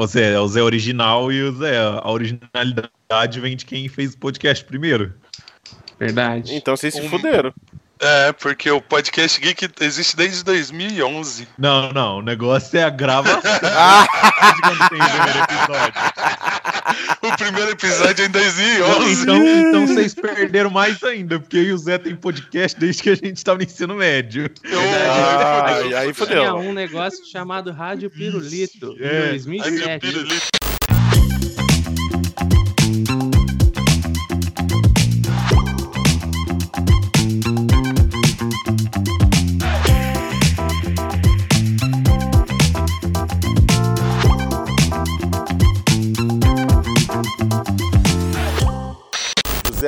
O Zé, o Zé original e o Zé. A originalidade vem de quem fez o podcast primeiro. Verdade. Então vocês se fuderam. É, porque o podcast Geek existe desde 2011. Não, não. O negócio é a gravação de quando tem o primeiro episódio. O primeiro episódio é em 2011. Então, então vocês perderam mais ainda, porque eu e o Zé tem podcast desde que a gente estava no ensino médio. Ah, e aí Tinha fudeu. um negócio chamado Rádio Pirulito, em É. 2007. Zé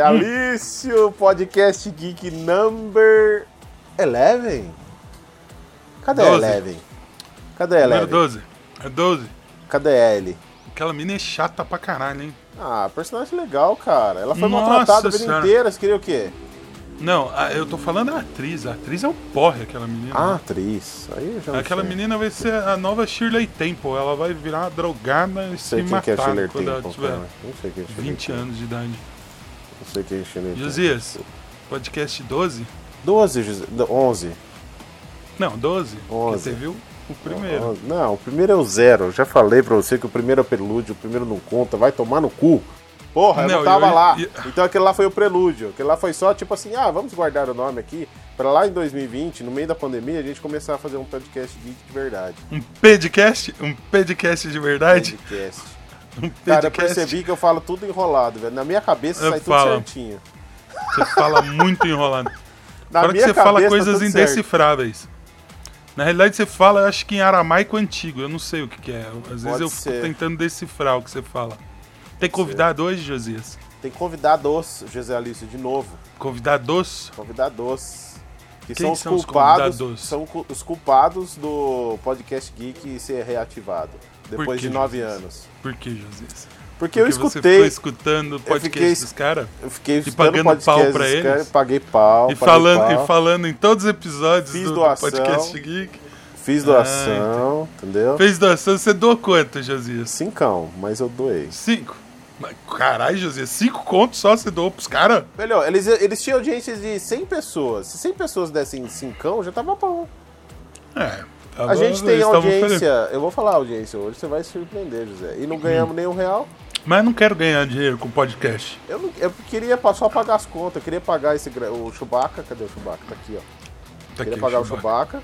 Alício, podcast Geek number 11. Cadê a Doze. 11? Cadê a Número 11? 12. É 12. Cadê a L? Aquela mina é chata pra caralho, hein? Ah, personagem legal, cara. Ela foi Nossa maltratada a vida Senhora. inteira. Você queria o quê? Não, a- eu tô falando a atriz. A atriz é o porre, aquela menina. Ah, atriz. Aí eu já Aquela sei. menina vai ser a nova Shirley Temple. Ela vai virar uma drogada e se sei que é matar Shirley quando ela Temple, tiver cara. Não sei quem é Shirley 20 Temple. anos de idade. Não sei quem é Temple. Josias, podcast 12? 12, José. 11. Não, 12. Porque 11. Você viu o primeiro. 11. Não, o primeiro é o zero. Eu já falei pra você que o primeiro é o prelúdio, o primeiro não conta. Vai tomar no cu. Porra, eu não Não, tava eu- lá. Então aquele lá foi o prelúdio. Aquele lá foi só tipo assim, ah, vamos guardar o nome aqui. Pra lá em 2020, no meio da pandemia, a gente começar a fazer um podcast geek de verdade. Um podcast? Um podcast de verdade? Podcast. Cara, eu percebi que eu falo tudo enrolado, velho. Na minha cabeça Eu sai tudo certinho. Você fala muito enrolado. Na Fora que minha você fala cabeça, coisas certo. indecifráveis. Na realidade, você fala, eu acho que em aramaico antigo. Eu não sei o que, que é. Às vezes Pode eu ser. fico tentando decifrar o que você fala. Tem convidado hoje, Josias? Tem convidados, José Alício, de novo. Convidados? Convidados. Que Quem são os são os culpados. convidados? São os culpados do podcast Geek ser reativado. Depois que, de nove Josias? anos. Por que, Josias? Porque, eu Porque você escutei. ficou escutando o podcast fiquei- dos caras? Eu fiquei E escutando pagando podcast pau pra eles? caras, Paguei pau. E paguei falando, pau, e falando em todos os episódios Fiz do, do doação. podcast Geek. Fiz doação, entendeu? Fez doação, você doou quanto, Josias? Cincão, mas eu doei. Cinco. Mas, Caralho, Josias, cinco contos só você doou pros caras? Melhor, eles, eles tinham audiências de 100 pessoas. Se 100 pessoas dessem cincão, já tava bom. É. A gente tem audiência. Eu vou falar audiência hoje, você vai se surpreender, José. E não ganhamos nenhum real. Mas eu não quero ganhar dinheiro com podcast. Eu, não- eu queria só pagar as contas, eu queria pagar esse o Chewbacca, cadê o Chewbacca? Tá aqui, ó. Tá queria aqui, pagar o Chewbacca.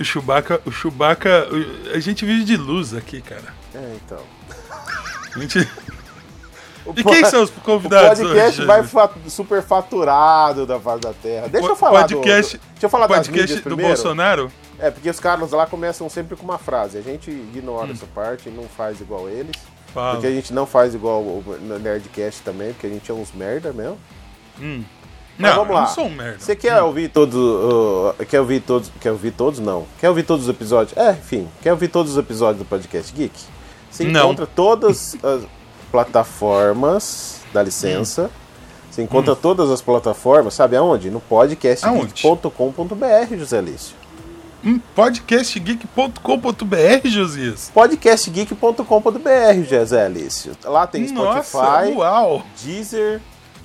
O Chewbacca, o Chewbacca, o- a gente vive de luz aqui, cara. É, então. A gente... O E quem são os O convidados podcast hoje? vai Jesus? super faturado da face da Terra. Deixa eu O falar podcast- do, do- Deixa eu falar podcast do primeiro. Bolsonaro? É, porque os caras lá começam sempre com uma frase. A gente ignora Hum. essa parte e não faz igual eles. Fala. Porque a gente não faz igual o Nerdcast também, porque a gente é uns merda mesmo. Hum. Mas Não, vamos lá. não sou um merda. Você quer ouvir todos. uh, quer ouvir todos. Quer ouvir todos? Não. Quer ouvir todos os episódios? É, enfim. Quer ouvir todos os episódios do Podcast Geek? Você Não. encontra todas as plataformas. Dá licença. Você encontra todas as plataformas, sabe aonde? No podcastgeek.com.br, José Lício. Hum, podcastgeek.com.br, Josias. Podcastgeek.com.br, José Lício. Lá tem Nossa, Spotify, uau. Deezer,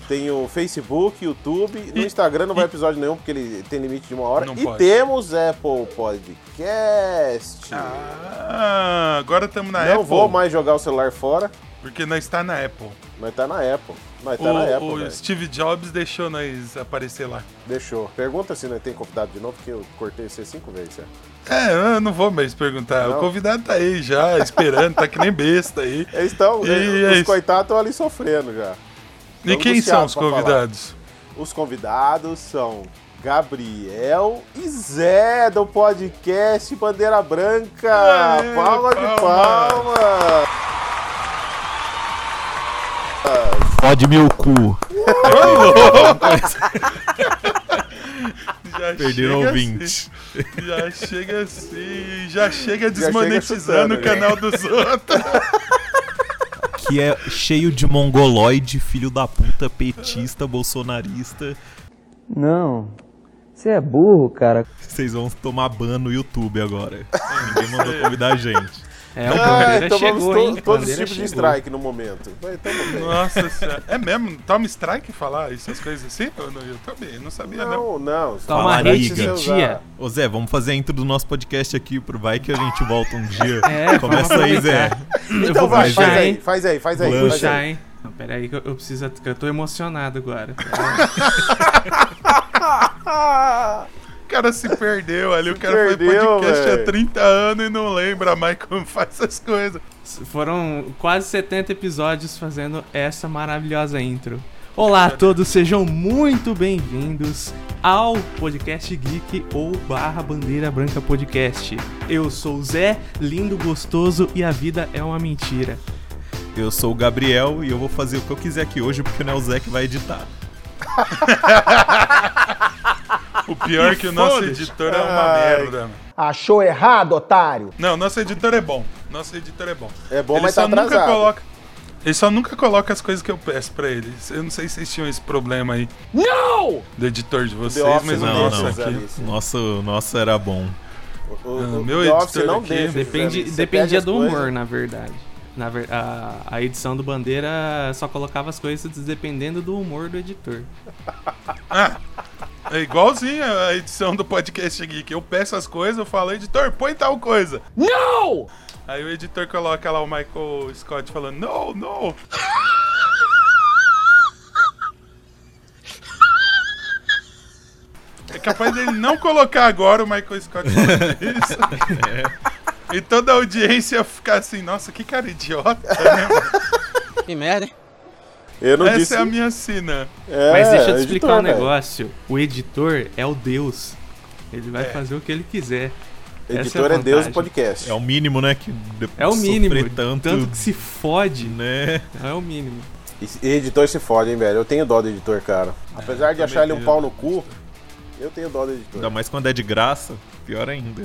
tem o Facebook, YouTube. No E- Instagram não vai e- episódio nenhum, porque ele tem limite de uma hora. Não e pode. temos Apple Podcast. Ah, agora estamos na não Apple. vou mais jogar o celular fora. Porque nós está na Apple. Nós tá na Apple. Nós O, tá na Apple, o velho. Steve Jobs deixou nós aparecer lá. Deixou. Pergunta se nós tem convidado de novo, porque eu cortei você cinco vezes. já. É, eu não vou mais perguntar. Não? O convidado tá aí já, esperando, tá que nem besta aí. Eles estão. E Os é isso. coitados estão ali sofrendo já. E quem são os pra falar. convidados? Os convidados são Gabriel e Zé do podcast Bandeira Branca. Aê, palma de palma. Pode meu cu. Já Perderam chega ouvinte. assim, já chega assim, já chega desmonetizando o canal dos outros. Que é cheio de mongoloide, filho da puta, petista, bolsonarista. Não. Você é burro, cara. Vocês vão tomar ban no YouTube agora. Ninguém mandou convidar a gente. É, o Ah, tomamos chegou, to- hein? todos os tipos de strike no momento. Nossa senhora. É mesmo? Toma strike falar essas coisas assim? Eu não, eu também, não sabia não. Não, não. Toma de tia. Ô Zé, vamos fazer a intro do nosso podcast aqui, pro vai que a gente volta um dia. É, Começa vamos aí, Zé. aproveitar. Eu Então vou vai, puxar, faz aí, faz aí, faz aí. Vou Vou faz puxar, aí. hein? Não, pera aí que eu, eu preciso... Eu tô emocionado agora. O cara se perdeu ali, o cara perdeu, foi podcast velho. há 30 anos e não lembra mais como faz essas coisas. Foram quase 70 episódios fazendo essa maravilhosa intro. Olá a todos, sejam muito bem-vindos ao Podcast Geek ou barra Bandeira Branca Podcast. Eu sou o Zé, lindo, gostoso e a vida é uma mentira. Eu sou o Gabriel e eu vou fazer o que eu quiser aqui hoje, porque não é o Zé que vai editar. O pior é que o nosso editor é uma merda. mano. Achou errado, otário? Não, nosso editor é bom. Nosso editor é bom. É bom, ele mas só tá nunca atrasado. coloca. Ele só nunca coloca as coisas que eu peço pra ele. Eu não sei se vocês tinham esse problema aí Não! do editor de vocês, Office mas o não não. aqui. Nosso, nosso era bom. O, o, Ah, o meu editor não aqui deixa. Depende, dependia do humor, coisas- na verdade. Na ver, a, a edição do Bandeira só colocava as coisas dependendo do humor do editor. Ah, é igualzinho a edição do podcast Geek. Eu peço as coisas, eu falo, editor, põe tal coisa. Não! Aí o editor coloca lá o Michael Scott falando, não, não. É capaz dele não colocar agora o Michael Scott falando isso. E toda a audiência ficar assim, nossa, que cara idiota, né? Que merda, hein? Eu não Essa disse. é a minha sina. É, Mas deixa eu te editor, explicar um velho. negócio. O editor é o Deus. Ele vai É. fazer o que ele quiser. Essa Editor é é Deus do podcast. É o mínimo, né? Que de- É o mínimo. tanto, Tanto que se fode, né? é o mínimo. E editor se fode, hein, velho. Eu tenho dó do editor, cara. Apesar de eu achar ele um pau no cu, eu tenho dó do editor. Ainda mais quando é de graça, pior ainda.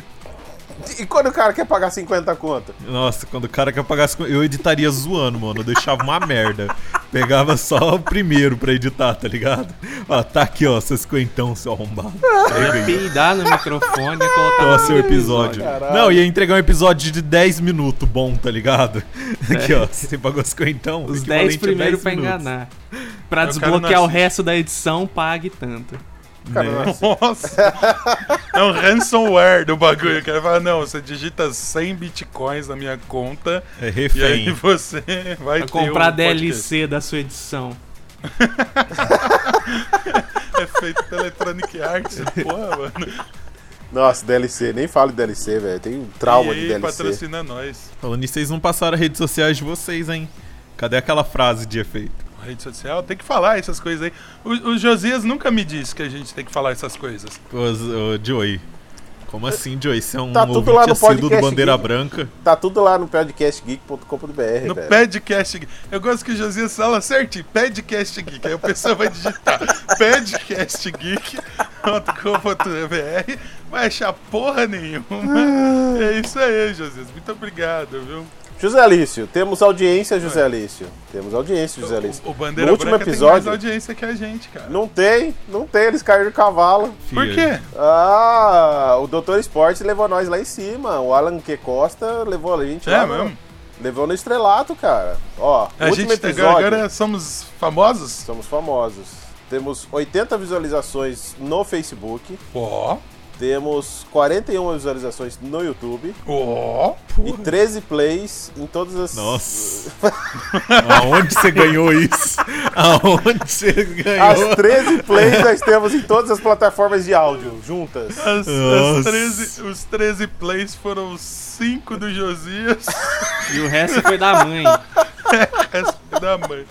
E quando o cara quer pagar 50 conto? Nossa, quando o cara quer pagar as co- Eu editaria zoando, mano. Eu deixava uma merda. Pegava só o primeiro pra editar, tá ligado? Ó, tá aqui, ó, seus cinquentão, seu arrombado. Pega Ia aí. peidar no microfone e colocar Ó, seu episódio. Caralho. Não, ia entregar um episódio de 10 minutos bom, tá ligado? Aqui, ó, você pagou cinquentão. Os equivalente 10 a primeiros 10 pra minutos. enganar. Pra Eu desbloquear o resto da edição, pague tanto. Cara, Né? nossa! É um ransomware do bagulho. O cara fala, não, você digita 100 bitcoins na minha conta É e aí refém. você vai ter comprar um. DLC da sua edição. É feito pela Electronic Arts, porra, mano. nossa, DLC. Nem falo de DLC, velho. Tem um trauma e de aí, DLC. patrocina nós. Falando nisso, vocês não passaram as redes sociais de vocês, hein? Cadê aquela frase de efeito? Rede social, tem que falar essas coisas aí. O, o Josias nunca me disse que a gente tem que falar essas coisas. Ô, ô, Joey. Como assim, Joey? Você é um Tá tudo lá no assíduo do podcast Bandeira Geek. Branca. Tá tudo lá no podcastgeek.com.br, No velho. Podcast Geek. Eu gosto que o Josias fala certinho, Podcast Geek. Aí o pessoal vai digitar podcastgeek.com.br, vai achar porra nenhuma. É isso aí, Josias. Muito obrigado, viu? José Alício, temos audiência, José Alício. Temos audiência, José Alício. O, o Bandeira No último Branca tem episódio- mais audiência que a gente, cara. Não tem, não tem, eles caíram do cavalo. Por quê? Ah, o Doutor Esporte levou nós lá em cima. O Alan Q. Costa levou a gente É lá. no- mesmo? Levou no estrelato, cara. Ó, A último gente episódio. agora, agora somos famosos? Somos famosos. Temos 80 visualizações no Facebook. Ó, Temos 41 visualizações no YouTube. ó. E 13 plays em todas as. Nossa. Aonde você ganhou isso? Aonde você ganhou? As 13 plays nós temos em todas as plataformas de áudio, juntas. As, as Nossa. 13, os 13 plays foram os 5 do Josias, E o resto foi da mãe. o resto da mãe.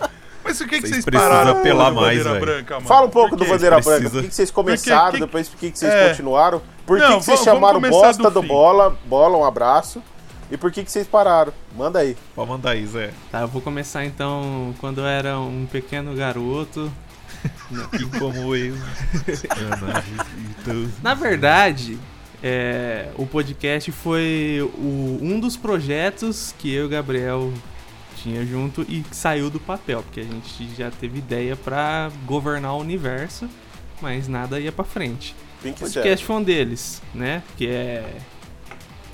Mas por que, que Vocês pararam apelar o mais. Branca, mano? Fala um pouco do? Bandeira Precisa. Branca. Por que, que vocês começaram, que- depois por que, que vocês É. continuaram? Por que, Não, que vocês chamaram bosta do do, bola? Bola, um abraço. E por que, que vocês pararam? Manda aí. Pode mandar aí, Zé. Tá, eu vou começar então quando eu era um pequeno garoto. E como eu. Na verdade, é, o podcast foi o- um dos projetos que eu e o Gabriel tinha junto e saiu do papel, porque a gente já teve ideia pra governar o universo, mas nada ia pra frente. O podcast foi um deles, né? Que é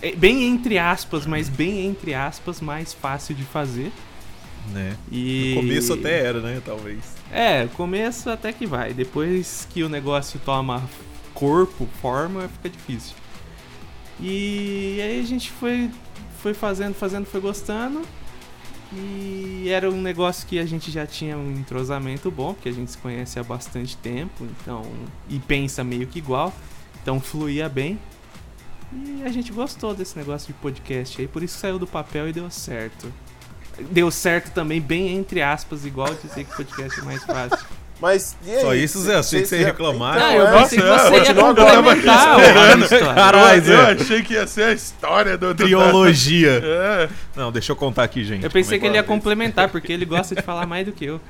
é bem entre aspas, mas bem entre aspas, mais fácil de fazer. Né? E... No começo até era, né? Talvez. É, começo até que vai. Depois que o negócio toma corpo, forma, fica difícil. E aí a gente foi, foi fazendo, fazendo, foi gostando. E era um negócio que a gente já tinha um entrosamento bom, porque a gente se conhece há bastante tempo, então. E pensa meio que igual. Então fluía bem. E a gente gostou desse negócio de podcast aí, por isso saiu do papel e deu certo. Deu certo também, bem entre aspas, igual dizer que podcast é mais fácil. Mas e aí? Só isso, Zé, achei que você ia reclamar. Ah, Então, eu é. pensei que Nossa, você ia complementar história. Caralho, Eu achei que ia ser a história do. Triologia. É. Não, deixa eu contar aqui, gente. Eu pensei como que é ele ia é. complementar, porque ele gosta de falar mais do que eu.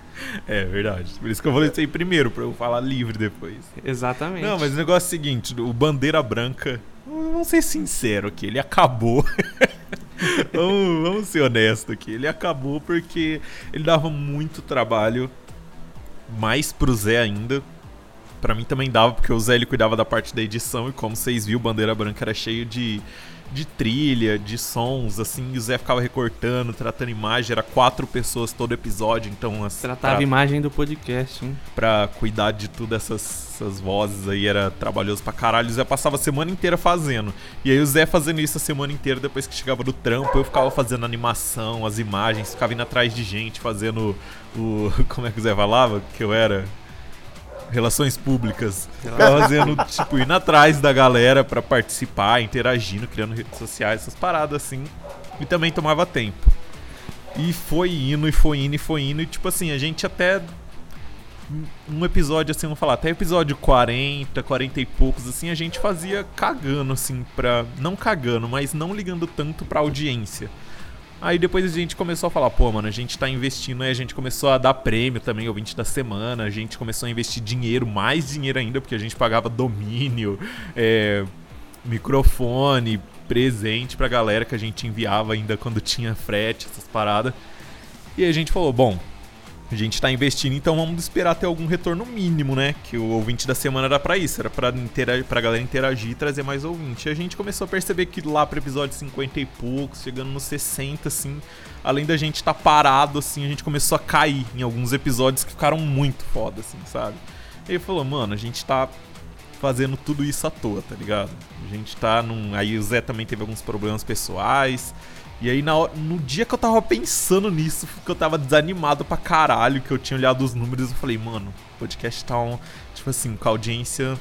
É verdade. Por isso que eu vou isso aí primeiro, pra eu falar livre depois. Exatamente. Não, mas o negócio é o seguinte: o Bandeira Branca, vamos ser sinceros aqui, ele acabou. vamos, vamos ser honestos aqui. Ele acabou porque ele dava muito trabalho, mais pro Zé ainda. Pra mim também dava, porque o Zé ele cuidava da parte da edição, e como vocês viram, Bandeira Branca era cheio de, de trilha, de sons, assim, e o Zé ficava recortando, tratando imagem, era quatro pessoas todo episódio, então as, Tratava pra- imagem do podcast, hein? pra cuidar de tudo essas, essas vozes aí era trabalhoso pra caralho. O Zé passava a semana inteira fazendo. E aí o Zé fazendo isso a semana inteira, depois que chegava do trampo, eu ficava fazendo animação, as imagens, ficava indo atrás de gente, fazendo o. Como é que o Zé falava? Que eu era. Relações públicas. Ficava fazendo, tipo, indo atrás da galera pra participar, interagindo, criando redes sociais, essas paradas assim. E também tomava tempo. E foi indo, e foi indo, e foi indo. E tipo assim, a gente até um episódio, assim, vamos falar, até episódio 40, 40 e poucos, assim, a gente fazia cagando, assim, pra. Não cagando, mas não ligando tanto pra audiência. Aí depois a gente começou a falar, pô, mano, a gente tá investindo, aí a gente começou a dar prêmio também, ouvinte da semana, a gente começou a investir dinheiro, mais dinheiro ainda, porque a gente pagava domínio, é, microfone, presente pra galera que a gente enviava ainda quando tinha frete, essas paradas. E a gente falou, bom, a gente tá investindo, então vamos esperar ter algum retorno mínimo, né? Que o ouvinte da semana era pra isso, era pra, interagir, pra galera interagir e trazer mais ouvinte. E a gente começou a perceber que lá pro episódio 50 e poucos, chegando nos 60, assim, além da gente tá parado, assim, a gente começou a cair em alguns episódios que ficaram muito foda, assim, sabe? E aí falou, mano, a gente tá fazendo tudo isso à toa, tá ligado? A gente tá num. Aí o Zé também teve alguns problemas pessoais. E aí, na no dia que eu tava pensando nisso, que eu tava desanimado pra caralho, que eu tinha olhado os números, eu falei, mano, o podcast tá, um, tipo assim, com a audiência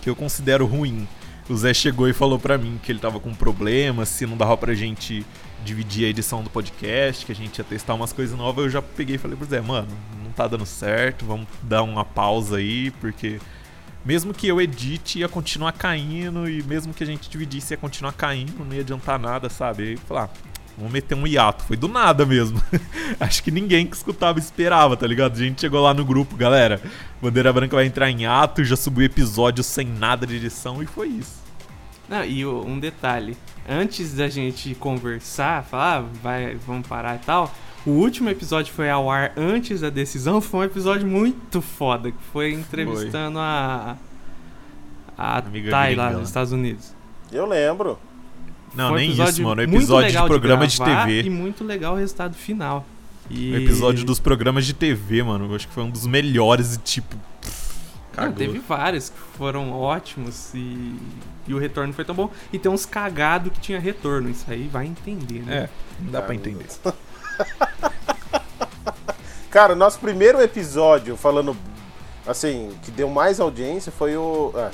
que eu considero ruim. O Zé chegou e falou pra mim que ele tava com problema, se não dava pra gente dividir a edição do podcast, que a gente ia testar umas coisas novas. Eu já peguei e falei pro Zé, mano, não tá dando certo, vamos dar uma pausa aí, porque mesmo que eu edite, ia continuar caindo, e mesmo que a gente dividisse, ia continuar caindo, não ia adiantar nada, sabe? Eu falei, ah, vamos meter um hiato. Foi do nada mesmo. Acho que ninguém que escutava esperava, tá ligado? A gente chegou lá no grupo, galera, Bandeira Branca vai entrar em ato, já subiu episódio sem nada de edição, e foi isso. Não, e um detalhe. Antes da gente conversar, falar, ah, vai, vamos parar e tal. O último episódio foi ao ar antes da decisão. Foi um episódio muito foda. Que foi entrevistando a. A Amiga Thay lá nos? Estados Unidos. Eu lembro. Não, Foi um nem isso, mano. Episódio de programa de, gravar TV. E muito legal o resultado final. E... O episódio dos programas de TV, mano. Eu acho que foi um dos melhores e tipo. pff, Não, teve vários que foram ótimos e... e o retorno foi tão bom. E tem uns cagados que tinha retorno. Isso aí vai entender, né? É, não dá pra entender. Cara, nosso primeiro episódio falando assim, que deu mais audiência foi o. Ah,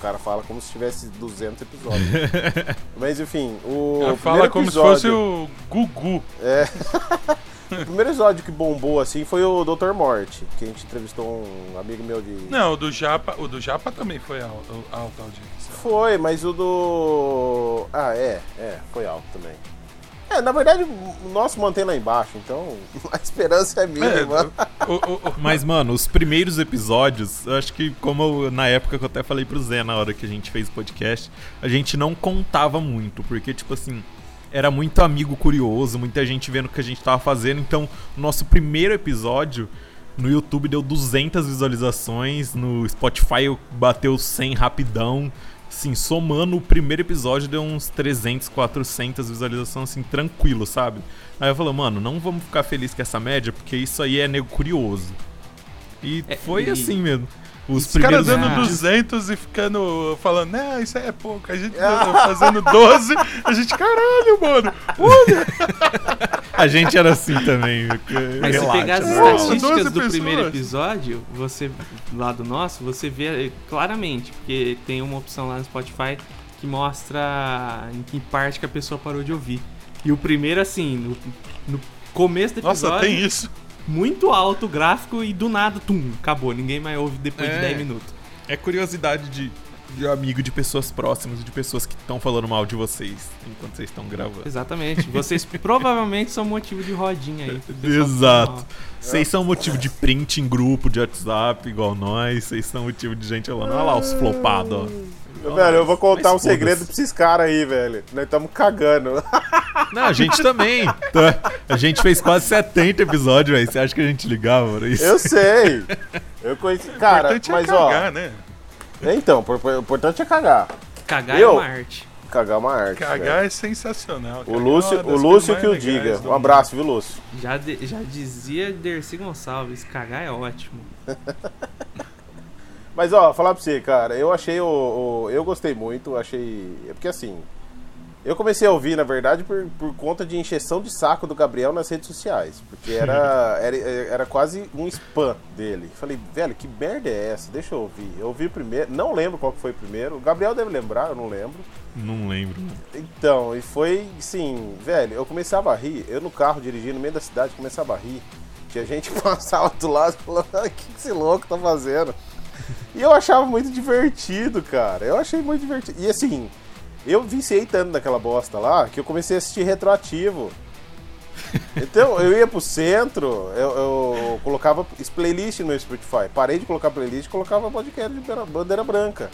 o cara fala como se tivesse 200 episódios. Mas enfim, o. Ela fala como se episódio- fosse o Gugu. É. o primeiro episódio que bombou assim foi o Dr. Morte, que a gente entrevistou um amigo meu de. Não, o do Japa, o do Japa também foi alta, alta audiência. Foi, mas o do. Ah, é, é, foi alto também. É, na verdade, o nosso mantém lá embaixo, então a esperança é É, mínima. o- o- o- Mas, mano, os primeiros episódios, eu acho que, como eu- na época que eu até falei pro Zé na hora que a gente fez o podcast, a gente não contava muito, porque, tipo assim, era muito amigo curioso, muita gente vendo o que a gente tava fazendo. Então, o nosso primeiro episódio no YouTube deu 200 visualizações, no Spotify bateu 100 rapidão. Assim, somando o primeiro episódio deu uns 300, 400 visualizações, assim, tranquilo, sabe? Aí eu falei, mano, não vamos ficar felizes com essa média, porque isso aí é nego curioso. E É, foi e- assim mesmo. Os, Os caras primeiros dando Ah. vídeos- 200 e ficando falando, não, isso aí é pouco. A gente fazendo 12, a gente, caralho, mano. A gente era assim também. Mas se Relaxa, pegar as normal. estatísticas 12 do pessoas. primeiro episódio, você lá do nosso, você vê eh, claramente, porque tem uma opção lá no Spotify que mostra em que parte que a pessoa parou de ouvir. E o primeiro, assim, no, no começo do episódio, Nossa, tem isso. muito alto o gráfico e do nada, tum, acabou. Ninguém mais ouve depois de É. 10 minutos. É curiosidade de, de amigo, de pessoas próximas, de pessoas que estão falando mal de vocês enquanto vocês estão gravando. Exatamente. Vocês provavelmente são motivo de rodinha aí. Exato. Vocês são motivo de print em grupo de WhatsApp, igual nós. Vocês são motivo de gente falando. Olha lá os flopados, ó. Velho, eu vou contar um segredo pra esses caras aí, velho. Nós estamos cagando. Não, a gente também. Tá? A gente fez quase 70 episódios, velho. Você acha que a gente ligava pra isso? Eu sei. Eu conheci. O Cara, importante mas é ó. cagar, né? É, Então, o importante é cagar. Cagar Eu? é uma arte. Cagar é uma arte. Cagar velho. é sensacional. O Cagar é Lúcio, uma o Lúcio que o diga. Um abraço, viu, Lúcio? Já, de- já dizia Dercy Gonçalves, cagar é ótimo. Mas ó, falar pra você, cara, eu achei o, o- Eu gostei muito, achei. É porque assim. Eu comecei a ouvir, na verdade, por, por conta de encheção de saco do Gabriel nas redes sociais. Porque era, era, era quase um spam dele. Falei, velho, que merda é essa? Deixa eu ouvir. Eu ouvi o primeiro, não lembro qual que foi o primeiro. O Gabriel deve lembrar, eu não lembro. Não lembro. Então, e foi assim, velho, eu começava a rir, eu no carro dirigindo no meio da cidade, começava a rir. Tinha gente que passava do lado falando, "Ah, o que esse louco tá fazendo? E eu achava muito divertido, cara. Eu achei muito divertido. E assim, eu viciei tanto naquela bosta lá que eu comecei a assistir retroativo. Então, eu ia pro centro, eu, eu colocava playlist no meu Spotify. Parei de colocar playlist e colocava podcast de bandeira- branca.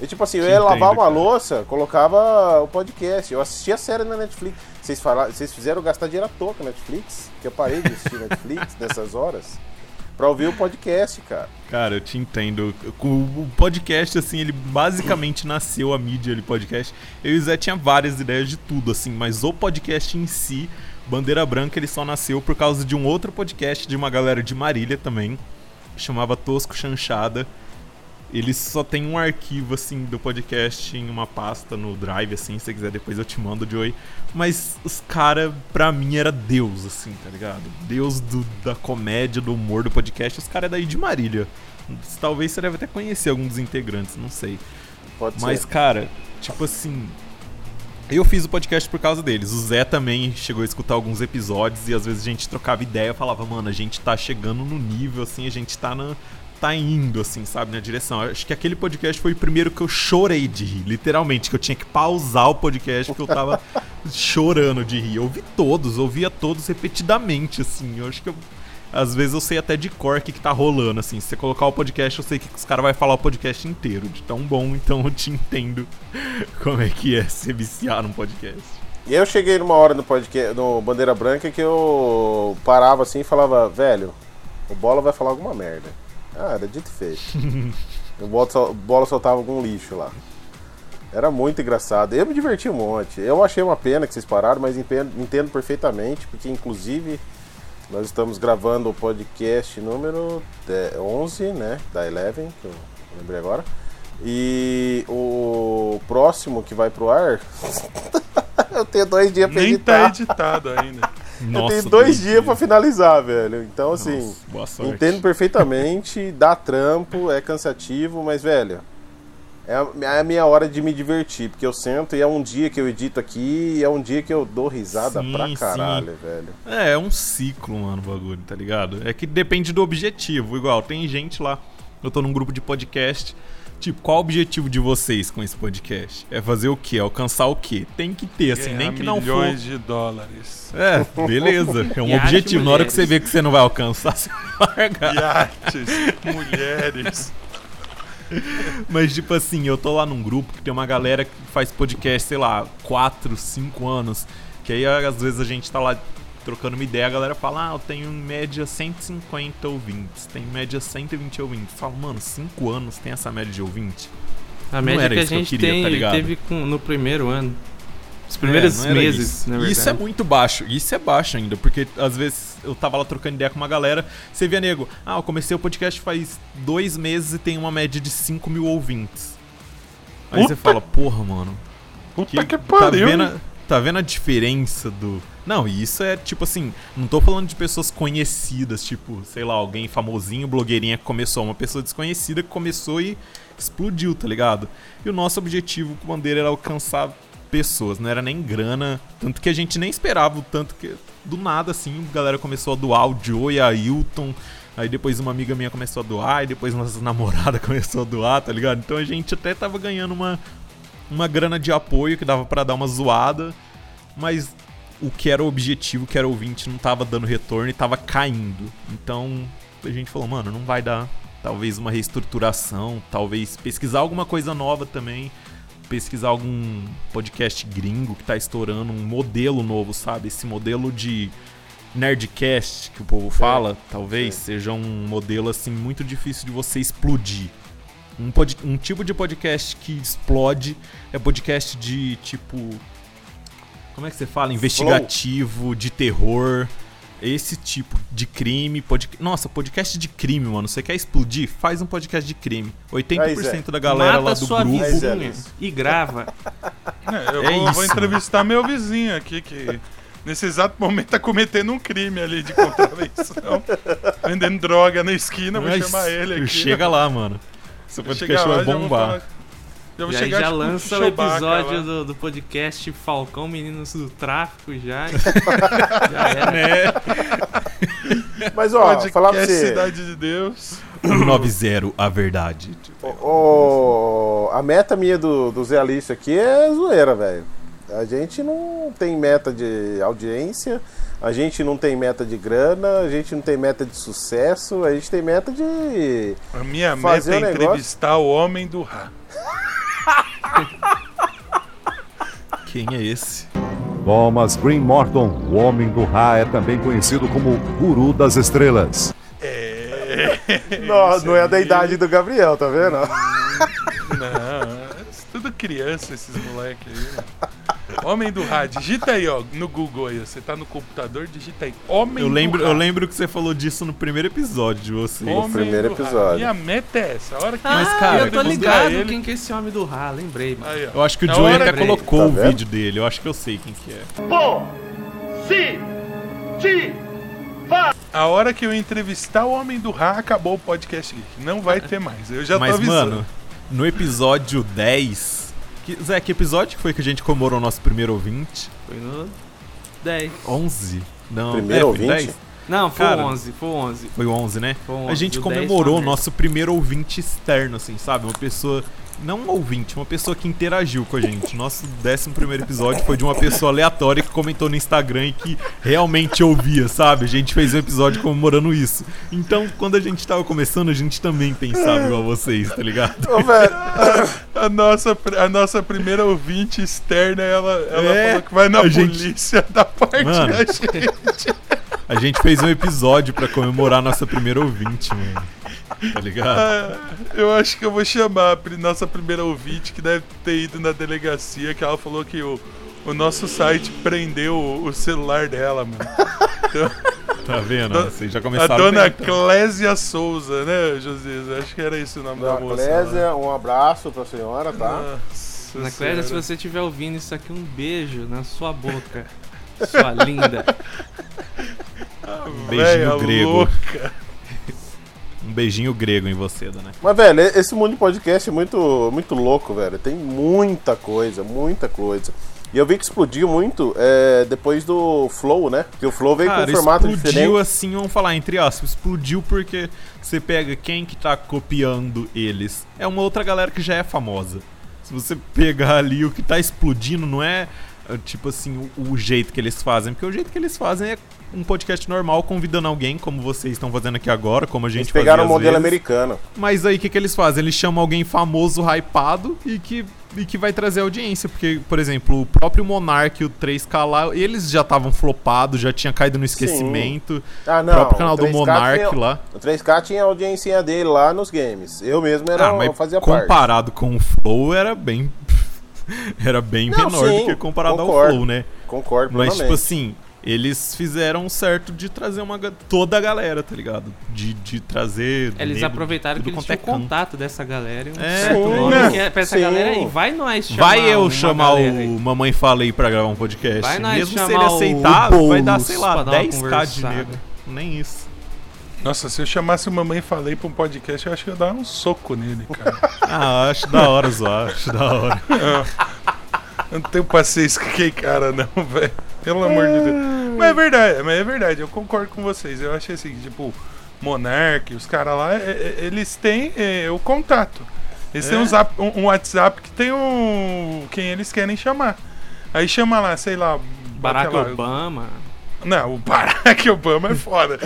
E tipo assim, eu ia lavar uma cara. louça, colocava o podcast. Eu assistia a série na Netflix. Vocês, falaram, vocês fizeram gastar dinheiro à toa com a Netflix? Que eu parei de assistir Netflix nessas horas pra ouvir o podcast, cara. Cara, eu te entendo. O podcast, assim, ele basicamente nasceu a mídia de podcast. Eu e o Zé tinha várias ideias de tudo, assim, mas o podcast em si, Bandeira Branca, ele só nasceu por causa de um outro podcast de uma galera de Marília também, chamava Tosco Chanchada. Ele só tem um arquivo, assim, do podcast em uma pasta no Drive, assim, se você quiser depois eu te mando, Joey. Mas os cara, pra mim, era Deus, assim, tá ligado? Deus do- da comédia, do humor do podcast. Os caras é daí de Marília. Talvez você deve até conhecer alguns dos integrantes, não sei. Pode Mas, ser. cara, tipo assim. Eu fiz o podcast por causa deles. O Zé também chegou a escutar alguns episódios e às vezes a gente trocava ideia, falava, mano, a gente tá chegando no nível, assim, a gente tá na. Tá indo, assim, sabe, na direção. Acho que aquele podcast foi o primeiro que eu chorei de rir, literalmente, que eu tinha que pausar o podcast porque eu tava chorando de rir. Eu ouvi todos, eu ouvia todos repetidamente, assim. Eu acho que eu. Às vezes eu sei até de cor o que, que tá rolando, assim. Se você colocar o podcast, eu sei que os caras vão falar o podcast inteiro. De tão bom, então eu te entendo como é que é ser viciar num podcast. E eu cheguei numa hora no podcast, no Bandeira Branca que eu parava assim e falava, velho, o Bola vai falar alguma merda. Ah, era dito e feito. o Bola, sol- o Bola soltava algum lixo lá. Era muito engraçado. Eu me diverti um monte. Eu achei uma pena que vocês pararam, mas entendo, perfeitamente, porque inclusive nós estamos gravando o podcast número 10 11, né? Da Eleven, que eu lembrei agora. E o próximo que vai pro ar. eu tenho dois dias pra Nem editar. tá editado ainda. Eu tenho dois dias pra finalizar, velho. Então, assim, Nossa, entendo perfeitamente, dá trampo, é cansativo, mas, velho, é a, é a minha hora de me divertir, porque eu sento e é um dia que eu edito aqui e é um dia que eu dou risada Sim, pra sim. caralho, velho. É, é um ciclo, mano, o bagulho, tá ligado? É que depende do objetivo. Igual, tem gente lá, eu tô num grupo de podcast. Tipo, qual o objetivo de vocês com esse podcast? É fazer o quê? Alcançar o quê? Tem que ter, assim, nem Ganhar que não for. milhões de dólares. É, beleza. É um E objetivo. Na hora que você vê que você não vai alcançar, você vai largar. Iates, mulheres. Mas, tipo assim, eu tô lá num grupo que tem uma galera que faz podcast, sei lá, 4, 5 anos. Que aí, às vezes, a gente tá lá trocando uma ideia, a galera fala, ah, eu tenho em média 150 ouvintes, tem em média 120 ouvintes. Fala, mano, 5 anos tem essa média de ouvinte? A média era que a isso que gente queria, tem, tá ligado? teve com- no primeiro ano. Os primeiros É, não era meses, isso. na verdade. Isso é muito baixo. Isso é baixo ainda, porque às vezes eu tava lá trocando ideia com uma galera, você via nego, ah, eu comecei o podcast faz dois meses e tem uma média de 5 mil ouvintes. Aí você Puta- fala, porra, mano. Puta que, tá pariu. vendo, hein? a- tá vendo a diferença do. Não, e isso é tipo assim, não tô falando de pessoas conhecidas, tipo, sei lá, alguém famosinho, blogueirinha que começou, uma pessoa desconhecida que começou e explodiu, tá ligado? E o nosso objetivo com o Bandeira era alcançar pessoas, não era nem grana, tanto que a gente nem esperava o tanto que do nada assim, a galera começou a doar o Joe e a Hilton, aí depois uma amiga minha começou a doar, e depois nossa namorada começou a doar, tá ligado? Então a gente até tava ganhando uma uma grana de apoio que dava pra dar uma zoada, mas o que era o objetivo, que era o ouvinte, não tava dando retorno e tava caindo. Então a gente falou, mano, não vai dar talvez uma reestruturação, talvez pesquisar alguma coisa nova também, pesquisar algum podcast gringo que tá estourando, um modelo novo, sabe? Esse modelo de nerdcast que o povo fala, talvez seja um modelo assim muito difícil de você explodir. Um, pod- um tipo de podcast que explode é podcast de tipo. Como é que você fala? Investigativo, de terror. Esse tipo de crime. Pod... Nossa, podcast de crime, mano. Você quer explodir? Faz um podcast de crime. 80% Aí, Zé. da galera Mata lá do sua grupo. Vizinha isso. e grava. É, eu É vou, vou isso. entrevistar meu vizinho aqui, que nesse exato momento tá cometendo um crime ali de contravenção. vendendo droga na esquina, vou Mas chamar ele aqui. Chega lá, mano. Seu Vou podcast chegar lá, vai já vou Já chegar já tipo, lança o episódio do, do podcast Falcão Meninos do Tráfico já. já era. Né? Mas ó, Podcast falar pra você. Cidade de Deus. 190, a verdade. O, a meta minha do, do Zé Alício aqui é zoeira, velho. A gente não tem meta de audiência, a gente não tem meta de grana, a gente não tem meta de sucesso, a gente tem meta de. A minha Fazer meta é um negócio- entrevistar o homem do Ra. Quem é esse? Thomas Green Morton, o homem do Ra, é também conhecido como Guru das Estrelas. É. Não, não é da idade do Gabriel, tá vendo? Não, é tudo criança esses moleques aí. mano. Homem do Ra, digita aí, ó, no Google aí. Você tá no computador, digita aí. Homem Eu do lembro, Ra. eu lembro que você falou disso no primeiro episódio de vocês. Homem primeiro do Ra. episódio. Minha meta é essa. A hora que Mas, ah, cara, eu tô ligado buscar ele. quem que é esse homem do Ra, lembrei, mano. Aí. Eu acho que o Joey até colocou Tá o vendo? vídeo dele. Eu acho que eu sei quem que é. A hora que eu entrevistar o Homem do Ra, acabou o podcast Geek. Não vai ter mais. Eu já tô Mas, avisando. mano, no episódio 10. Que, Zé, que episódio que foi que a gente comemorou o nosso primeiro ouvinte? Foi no 10. 11? Não, Primeiro é, ouvinte? 10? Não, foi Cara. 11, foi 11. Foi o 11, né? Foi o A 11, gente o 10 comemorou o nosso primeiro ouvinte externo, assim, sabe? Uma pessoa. Não um ouvinte, uma pessoa que interagiu com a gente. Nosso 11 primeiro episódio foi de uma pessoa aleatória que comentou no Instagram e que realmente ouvia, sabe? A gente fez um episódio comemorando isso. Então, quando a gente tava começando, a gente também pensava igual vocês, tá ligado? Ô, velho, A nossa, a nossa primeira ouvinte externa, ela, ela É, falou que vai na a gente- polícia da parte Mano. da gente. A gente fez um episódio pra comemorar a nossa primeira ouvinte, mano. Tá ligado? Ah, Eu acho que eu vou chamar a nossa primeira ouvinte, que deve ter ido na delegacia, que ela falou que o, o nosso site prendeu o, o celular dela, mano. Tá vendo? a- Vocês já A começaram dona bem, então. Clésia Souza, né, José? Acho que era esse o nome da Dona moça. Clésia, um abraço pra senhora, tá? Nossa Ana Clésia, se você estiver ouvindo isso aqui, um beijo na sua boca. Sua linda. Um Véia beijinho grego. louca. Um beijinho grego em você, dona. Mas, velho, esse mundo de podcast é muito, muito louco, velho. Tem muita coisa, muita coisa. E eu vi que explodiu muito é, depois do Flow, né? Porque o Flow veio Cara, com um formato explodiu diferente. assim, vamos falar entre aspas, explodiu porque você pega quem que tá copiando eles. É uma outra galera que já é famosa. Se você pegar ali o que tá explodindo, não é, tipo assim, o, o jeito que eles fazem, porque o jeito que eles fazem é um podcast normal convidando alguém, como vocês estão fazendo aqui agora, como a gente Eles pegaram o fazia modelo vezes. americano. Mas aí o que, que eles fazem? Eles chamam alguém famoso, hypado e que e que vai trazer audiência, porque, por exemplo, o próprio Monark e o 3K lá, eles já estavam flopados, já tinha caído no esquecimento. Ah, O não. próprio canal do 3K Monark tinha- lá. O 3K tinha a audiência dele lá nos games. Eu mesmo era, Ah, mas fazia parte. comparado com o Flow, era bem. era bem Não, menor sim, do que comparado concordo. ao Flow, né? Concordo Mas, tipo assim, eles fizeram certo de trazer uma, toda a galera, tá ligado? De, de trazer. Eles nego, aproveitaram que eles é tinham contato dessa galera um É, certo sim, né? que pra essa Sim. galera aí. Vai nós chamar Vai eu chamar o Mamãe Falei pra gravar um podcast. Vai nós Mesmo se ele aceitar, vai dar, sei lá, pra dar uma 10k de nego. Nem isso. Nossa, se eu chamasse o mamãe e falei pra um podcast, eu acho que eu ia dar um soco nele, cara. Ah, acho da hora zoar, acho da hora. Eu não tenho paciência com aquele cara, não, velho. Pelo amor de Deus. Mas é verdade, mas é verdade, eu concordo com vocês. Eu achei assim, tipo, Monark, os caras lá, é- é- eles têm é, o contato. Eles têm É. um, zap- um- um WhatsApp que tem o. quem eles querem chamar. Aí chama lá, sei lá. Barack aquela- Obama. Não, o Barack Obama é foda.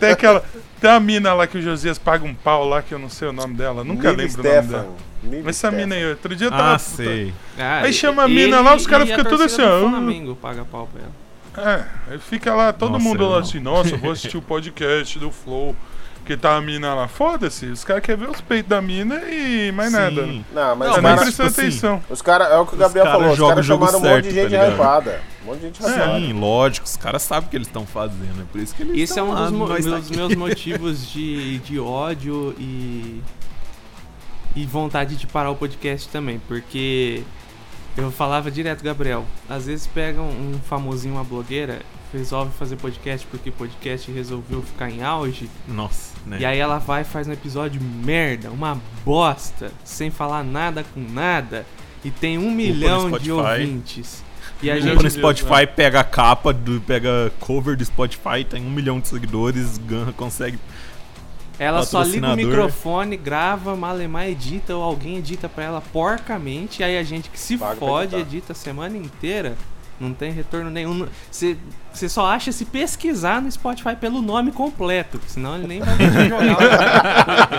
Tem aquela. Tem a mina lá que o Josias paga um pau lá, que eu não sei o nome dela. Nunca Millie lembro o nome Stefan. dela. Millie Essa mina Stefan. aí, outro dia eu tava. Ah, sei. Ah, Aí e- chama a mina lá, os caras ficam tudo assim, ó. Flamengo paga pau pra ela. É, aí fica lá todo Nossa, mundo lá assim, nossa, eu vou assistir o podcast do Flow. Que tá a mina lá. Foda-se, os caras querem ver os peitos da mina e mais nada. Sim. Não, mas Não, os Eu nem mas, caras tipo assim, atenção. os cara, é o que o os Gabriel cara falou. Os caras chamaram um monte de certo, gente tá hypada. Um monte de gente hypada. Sim, lógico, os caras sabem o que eles estão fazendo, é por isso que eles Esse é um lá, dos mo- tá meus, meus motivos de, de ódio e. e vontade de parar o podcast também, porque eu falava direto, Gabriel, às vezes pegam um famosinho, uma blogueira, resolve fazer podcast porque podcast resolveu ficar em auge, Nossa, né? e aí ela vai e faz um episódio merda, uma bosta, sem falar nada com nada, e tem um milhão de ouvintes. E a gente no Spotify pega a capa, do, pega cover do Spotify, tem um milhão de seguidores, ganha, consegue. Ela só liga o microfone, grava, malemar edita ou alguém edita pra ela porcamente, aí a gente que se pra fode edita a semana inteira, não tem retorno nenhum. Você só acha se pesquisar no Spotify pelo nome completo, senão ele nem vai deixar jogar o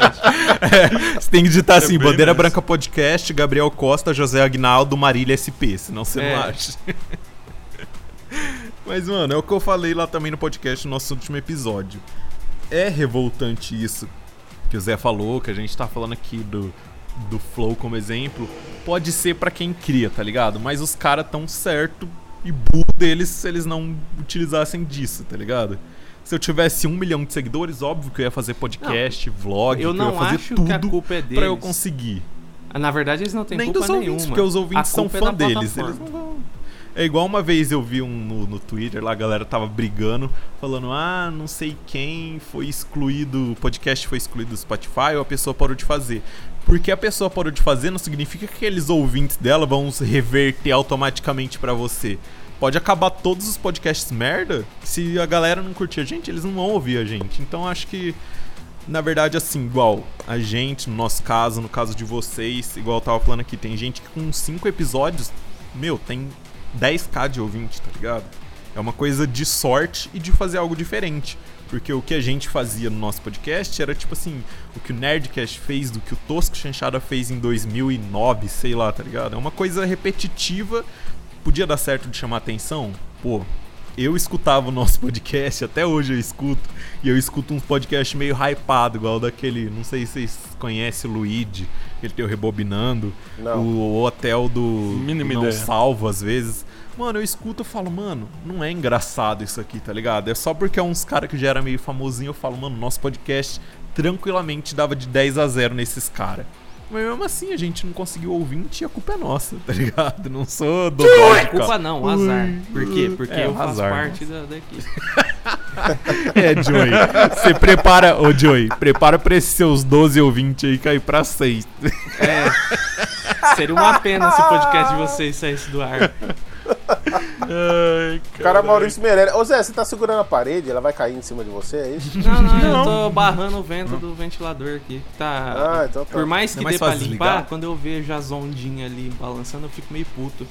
podcast. Você tem que digitar assim: bem Bandeira nessa. Branca Podcast, Gabriel Costa, José Agnaldo, Marília SP, senão você É. não acha. Mas, mano, é o que eu falei lá também no podcast, no nosso último episódio. É revoltante isso que o Zé falou, que a gente tá falando aqui do, do Flow como exemplo. Pode ser pra quem cria, tá ligado? Mas os caras tão certo e burro deles se eles não utilizassem disso, tá ligado? Se eu tivesse um milhão de seguidores, óbvio que eu ia fazer podcast, vlog, Eu não eu ia fazer acho tudo que a culpa é deles. pra eu conseguir. Na verdade, eles não têm Nem culpa dos ouvintes, nenhuma. porque os ouvintes são é fã deles. Eles não vão. É igual uma vez eu vi um no, no Twitter lá, a galera tava brigando, falando: ah, não sei quem foi excluído, o podcast foi excluído do Spotify ou a pessoa parou de fazer. Porque a pessoa parou de fazer não significa que aqueles ouvintes dela vão se reverter automaticamente pra você. Pode acabar todos os podcasts merda, se a galera não curtir a gente, eles não vão ouvir a gente. Então acho que na verdade, assim, igual a gente, no nosso caso, no caso de vocês, igual eu tava falando aqui, tem gente que com 5 episódios, meu, tem 10k de ouvinte, tá ligado? É uma coisa de sorte e de fazer algo diferente. Porque o que a gente fazia no nosso podcast era tipo assim, o que o Nerdcast fez, do que o Tosco Chanchada fez em 2009, sei lá, tá ligado? É uma coisa repetitiva, podia dar certo de chamar atenção? Pô, eu escutava o nosso podcast, até hoje eu escuto, e eu escuto uns podcasts meio hypado, igual daquele, não sei se vocês conhecem o Luigi, ele tem o Rebobinando, Não. o hotel do Mínima Não ideia. Salvo às vezes. Mano, eu escuto e falo, mano, não é engraçado isso aqui, tá ligado? É só porque é uns caras que já era meio famosinho, eu falo, mano, nosso podcast tranquilamente dava de 10 a 0 nesses caras. Mas mesmo assim, a gente não conseguiu ouvinte e a culpa é nossa, tá ligado? Não sou do Culpa não, azar. Por quê? Porque É, eu faço azar, parte da, daqui. É, Joey. Você prepara, ô Joey, prepara pra esses seus 12 ouvintes aí cair pra 6. É. Seria uma pena se o podcast de vocês saísse do ar. Ai, O cara Maurício Meirelles. Ô Zé, você tá segurando a parede, ela vai cair em cima de você, é isso? Não, não, eu tô barrando o vento do ventilador aqui. Tá. Ah, então tá. Por mais que É mais dê pra limpar, desligar? quando eu vejo as ondinhas ali balançando, eu fico meio puto.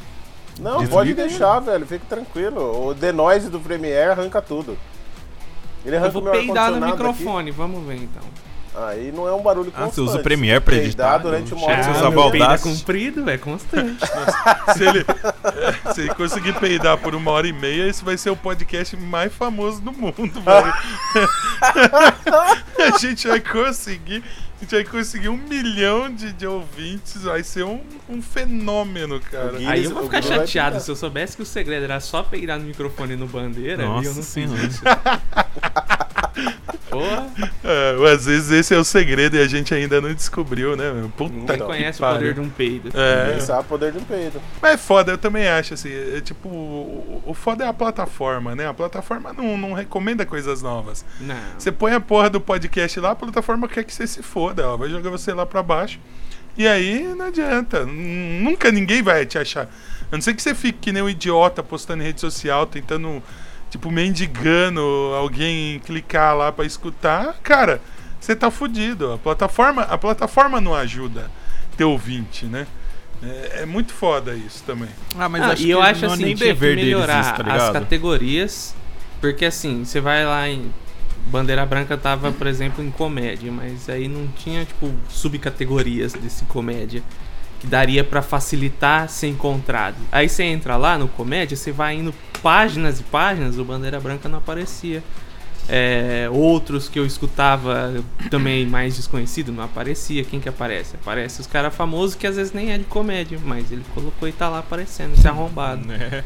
Não, Desliga, pode né? deixar, velho. Fique tranquilo. O denoise do Premiere arranca tudo. Ele arranca Eu vou o meu peidar no microfone, vamos ver então. Aí não é um barulho Ah, constante. você usa o Premiere pra Peidar editar? durante uma hora. você meu peido é comprido, é constante. Se ele, se ele conseguir peidar por uma hora e meia, esse vai ser o podcast mais famoso do mundo, velho. a gente vai conseguir. A gente vai conseguir um milhão de, de ouvintes. Vai ser um, um fenômeno, cara. Guinness- Aí eu vou ficar chateado. Se eu soubesse que o segredo era só peidar no microfone e no bandeira, e eu Nossa não fiz senhora. isso. Porra, É, às vezes esse é o segredo e a gente ainda não descobriu, né? meu? Puta ninguém conhece o poder de um peido. É, Ninguém sabe o poder de um peido. Mas é foda, eu também acho, assim, é, tipo, o, o foda é a plataforma, né? A plataforma não, não recomenda coisas novas. Não. Você põe a porra do podcast lá, a plataforma quer que você se foda, ela vai jogar você lá pra baixo. E aí não adianta, nunca ninguém vai te achar. A não ser que você fique que nem um idiota postando em rede social, tentando, tipo, mendigando alguém clicar lá pra escutar, cara, você tá fudido. A plataforma, a plataforma não ajuda ter ouvinte, né? É, é muito foda isso também. Ah, mas Ah, acho e eu que acho não é assim, nem dever deles melhorar isso, tá as categorias, porque assim, você vai lá em Bandeira Branca tava, por exemplo, em comédia, mas aí não tinha tipo subcategorias desse comédia que daria pra facilitar ser encontrado. Aí você entra lá no comédia, você vai indo páginas e páginas, o Bandeira Branca não aparecia. É, outros que eu escutava também mais desconhecido não aparecia. Quem que aparece? Aparece os caras famosos que às vezes nem é de comédia, mas ele colocou e tá lá aparecendo, esse arrombado. É.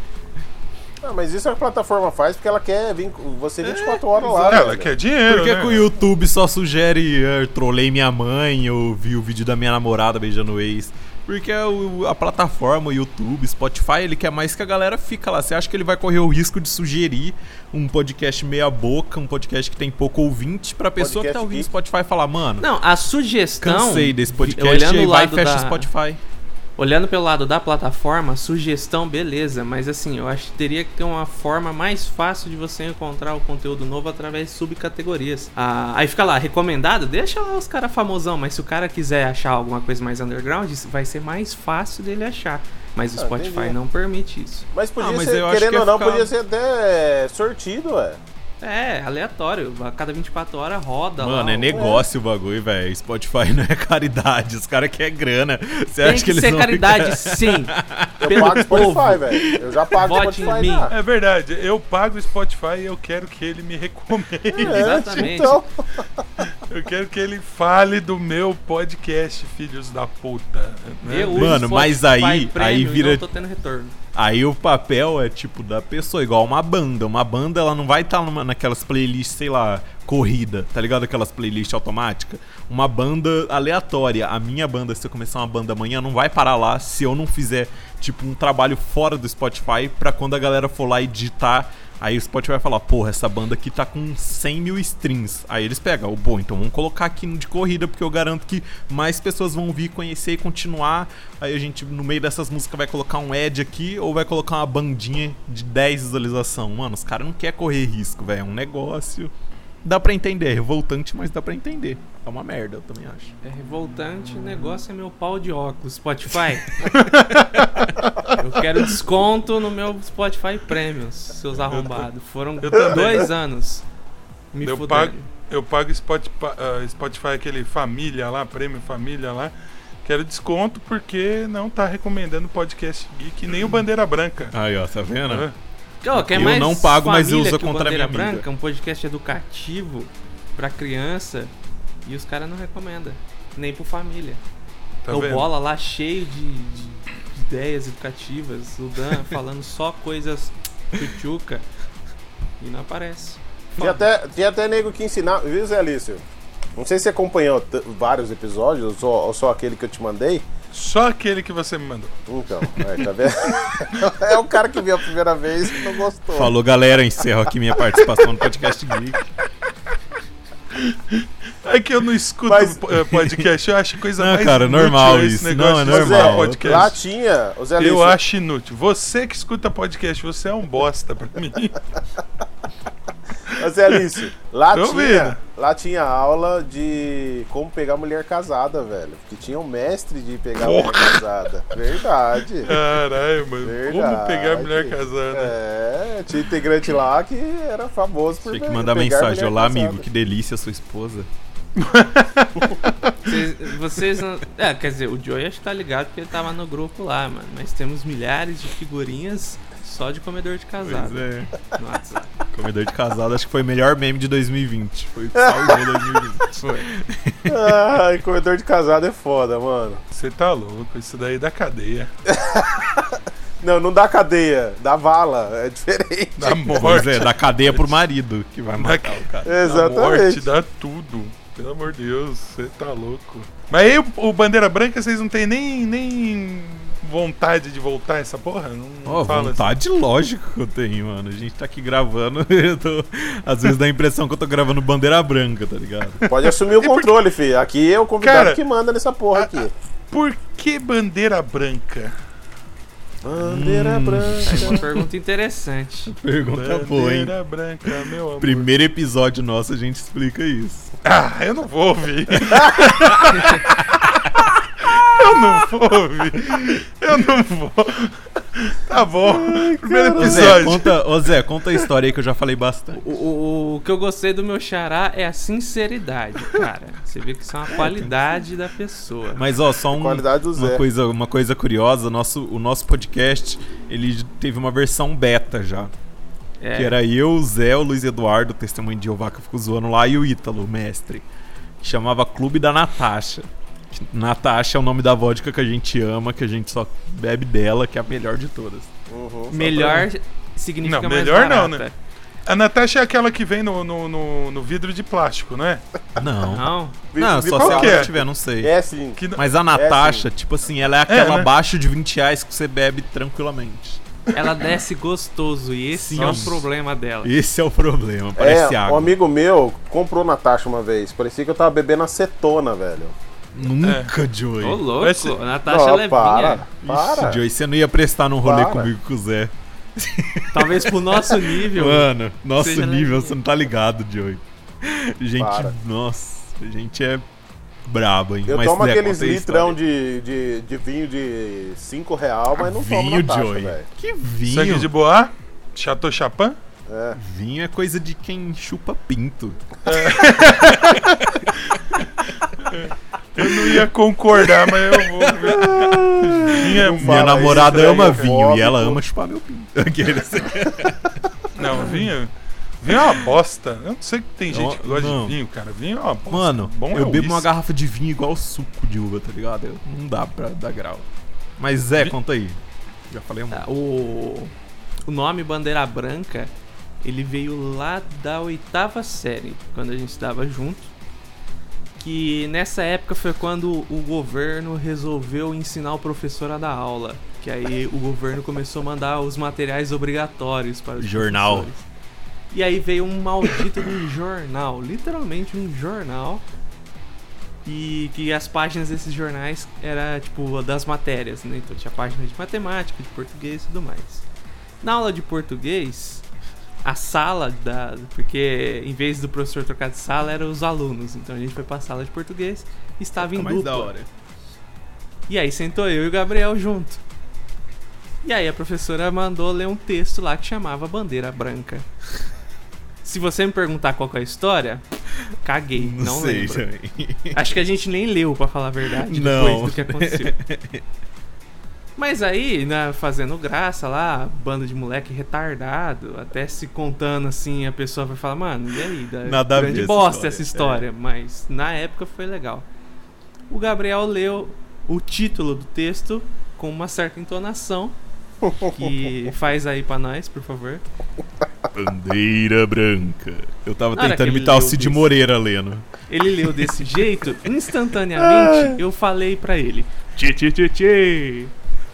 Ah, mas isso a plataforma faz porque ela quer vir com você 24 horas lá. Ela velho. quer dinheiro, Por que, né? que o YouTube só sugere "Ah, trolei minha mãe ou vi o vídeo da minha namorada beijando o ex? Porque o- a plataforma, o YouTube, Spotify, ele quer mais que a galera fica lá. Você acha que ele vai correr o risco de sugerir um podcast meia boca, um podcast que tem pouco ouvinte, pra pessoa que Podcast tá ouvindo geek. Spotify falar, mano, Não, a sugestão. cansei desse podcast olhando e aí o vai e fecha da- o Spotify. Olhando pelo lado da plataforma, sugestão, beleza, mas assim, eu acho que teria que ter uma forma mais fácil de você encontrar o conteúdo novo através de subcategorias. Ah, aí fica lá, recomendado, deixa lá os caras famosão, mas se o cara quiser achar alguma coisa mais underground, vai ser mais fácil dele achar. Mas o Ah, Spotify entendi. não permite isso. Mas podia Ah, mas ser, eu acho querendo ou não, ficar- podia ser até sortido, ué. É, aleatório. A cada 24 horas roda lá. Mano, é ó. negócio o bagulho, velho. Spotify não é caridade, os caras querem grana. Você Tem acha que, que eles ser caridade, ficar- sim. Eu Pelo pago povo. Spotify, velho. Eu já pago Vote em Spotify mim. É verdade, eu pago o Spotify e eu quero que ele me recomende. É, Exatamente. Então, Eu quero que ele fale do meu podcast, filhos da puta. né? Eu uso Mano, mas aí- aí vira- não tô tendo retorno. Aí o papel é tipo da pessoa, igual uma banda. Uma banda ela não vai estar naquelas playlists, sei lá, corrida, tá ligado? Aquelas playlists automáticas. Uma banda aleatória. A minha banda, se eu começar uma banda amanhã, não vai parar lá se eu não fizer, tipo, um trabalho fora do Spotify pra quando a galera for lá e digitar. Aí o Spotify vai falar, porra, essa banda aqui tá com 100 mil streams. Aí eles pegam, bom, então vamos colocar aqui de corrida, porque eu garanto que mais pessoas vão vir conhecer e continuar. Aí a gente, no meio dessas músicas, vai colocar um ad aqui ou vai colocar uma bandinha de 10 visualização. Mano, os caras não querem correr risco, velho. É um negócio. Dá pra entender, é revoltante, mas dá pra entender. É uma merda, eu também acho. É revoltante, o negócio é meu pau de óculos. Spotify. eu quero desconto no meu Spotify Premium, seus arrombados. Foram eu também. dois anos me Eu fudendo. pago, eu pago Spotify, ah, Spotify, aquele família lá, prêmio família lá. Quero desconto porque não tá recomendando podcast geek nem o Bandeira Branca. Aí, ó, tá vendo? Quer Eu mais não pago, mas eu uso contra a minha amiga. Branca, um podcast educativo pra criança e os caras não recomendam. Nem pro família. Tá o vendo? Bola lá cheio de, de ideias educativas, o Dan falando só coisas tchutchuca e não aparece. tinha até, tinha até nego que ensinar, viu, Zé Alício? Não sei se você acompanhou vários episódios ou só, ou só aquele que eu te mandei. Só aquele que você me mandou. Então, é, tá vendo? é o cara que viu a primeira vez e não gostou. Falou, galera, encerro aqui minha participação no podcast Geek. É que eu não escuto Mas- eh, podcast, eu acho coisa Não, mais cara, inútil normal esse isso. negócio Não, é normal. podcast. Lá tinha, o Zé Alício, Eu acho inútil. Você que escuta podcast, você é um bosta pra mim. ô, Zé Alício, lá Tô tinha, lá tinha aula de como pegar mulher casada, velho. Que tinha um mestre de pegar mulher casada. Verdade. Caralho, mano. Como Verdade. pegar mulher casada? É, tinha integrante lá que era famoso por Tinha que mandar pegar mensagem. Olá, casada. amigo, que delícia sua esposa. Vocês, vocês não. É, quer dizer, o Joey acho que tá ligado porque ele tava no grupo lá, mano. Mas temos milhares de figurinhas só de comedor de casado Pois é. no WhatsApp. Comedor de casado, acho que foi o melhor meme de 2020. Foi o salvou 2020. Foi. Ai, comedor de casado é foda, mano. Você tá louco, isso daí é da cadeia. Não, não dá cadeia, dá vala, é diferente. Da Pois morte. é, da cadeia pro marido que vai matar o cara. Da Exatamente. morte, dá tudo. Pelo amor de Deus, você tá louco. Mas aí o, o Bandeira Branca, vocês não tem nem, nem vontade de voltar essa porra? Não, não fala vontade lógico que eu tenho, mano. A gente tá aqui gravando, eu tô... às vezes dá a impressão que eu tô gravando bandeira branca, tá ligado? Pode assumir o controle, fi. Aqui é o convidado Cara, que manda nessa porra aqui. assim. Por que Bandeira Branca? Bandeira Hum. branca. É uma pergunta interessante. Pergunta boa, hein? Bandeira Branca, meu amor. Primeiro episódio nosso a gente explica isso. Ah, eu não vou ouvir. eu não vou ouvir. Eu não vou. Tá bom. Primeiro Ô Zé, episódio. conta, ô Zé, conta a história aí que eu já falei bastante. O, o- o que eu gostei do meu xará é a sinceridade, cara. Você vê que isso é uma qualidade da pessoa. Mas ó, só um, Qualidade do uma, coisa, uma coisa curiosa, nosso, o nosso podcast, ele teve uma versão beta já. É, Que era eu, o Zé, o Luiz Eduardo, o testemunho de Jeová que eu fico zoando lá, e o Ítalo, o mestre. Que chamava Clube da Natasha. Natasha é o nome da vodka que a gente ama, que a gente só bebe dela, que é a melhor de todas. Uhum, melhor significa Não, mais melhor não, barata. né? A Natasha é aquela que vem no, no, no- no vidro de plástico, não é? Não. Não, pra- Não, só se ela é? tiver, não sei. É sim. Que, Mas a Natasha, tipo assim, ela é aquela né? abaixo de 20 reais que você bebe tranquilamente. ela desce gostoso e esse Sim. é o problema dela. Esse é o problema, parece é, água. um amigo meu comprou Natasha uma vez. Parecia que eu tava bebendo acetona, velho. Nunca, Joey. Ô, louco, ser- a Natasha Não, levinha. para. Ixi, Para. Joey, você não ia prestar num rolê Para. comigo com o Zé. Talvez pro nosso nível. Mano, nosso nível, levinha. você não tá ligado, Joey. Gente, Para. nossa, a gente é brabo, hein? Eu Mas, tomo aqueles litrão de, de, de vinho de 5 real, mas não tomo Vinho, Natasha, Joey. velho. Que vinho? Sangue de boa? Chateau Chapin? É. Vinho é coisa de quem chupa pinto. Eu não ia concordar, mas eu vou é Minha Fala namorada isso, ama velho, vinho e ela ama chupar meu pinto. Não, vinho. Vinho é uma bosta. Eu não sei que tem gente que gosta Não. de vinho, cara. Vinho é uma bosta. Mano, Bom é eu o bebo uma uísque. garrafa de vinho igual suco de uva, tá ligado? Eu- não dá pra dar grau. Mas Zé, Vi- conta aí. Já falei um monte. o, o nome Bandeira Branca, ele veio lá da oitava série, quando a gente estava junto. Que nessa época foi quando o governo resolveu ensinar o professor a dar aula. Que aí o governo começou a mandar os materiais obrigatórios para os Jornal. professores. E aí veio um maldito de jornal, literalmente um jornal. E que as páginas desses jornais era tipo das matérias, né? Então tinha página de matemática, de português e tudo mais. Na aula de português, a sala da. Porque em vez do professor trocar de sala, eram os alunos. Então a gente foi pra sala de português e estava em dupla. da hora. E aí sentou eu e o Gabriel junto. E aí a professora mandou ler um texto lá que chamava Bandeira Branca. Se você me perguntar qual é a história, caguei, Não, não, sei lembro. também. Acho que a gente nem leu, pra falar a verdade, Não. depois do que aconteceu. Mas aí, né, fazendo graça lá, banda de moleque retardado, até se contando assim, a pessoa vai falar, mano, e aí? Da Nada grande essa bosta história." essa história. Mas na época foi legal. O Gabriel leu o título do texto com uma certa entonação. Que faz aí pra nós, por favor. Bandeira branca. Eu tava tentando imitar o Cid isso. Moreira lendo. Ele leu desse jeito, instantaneamente eu falei pra ele: Tchê, tchê, tchê, tchê.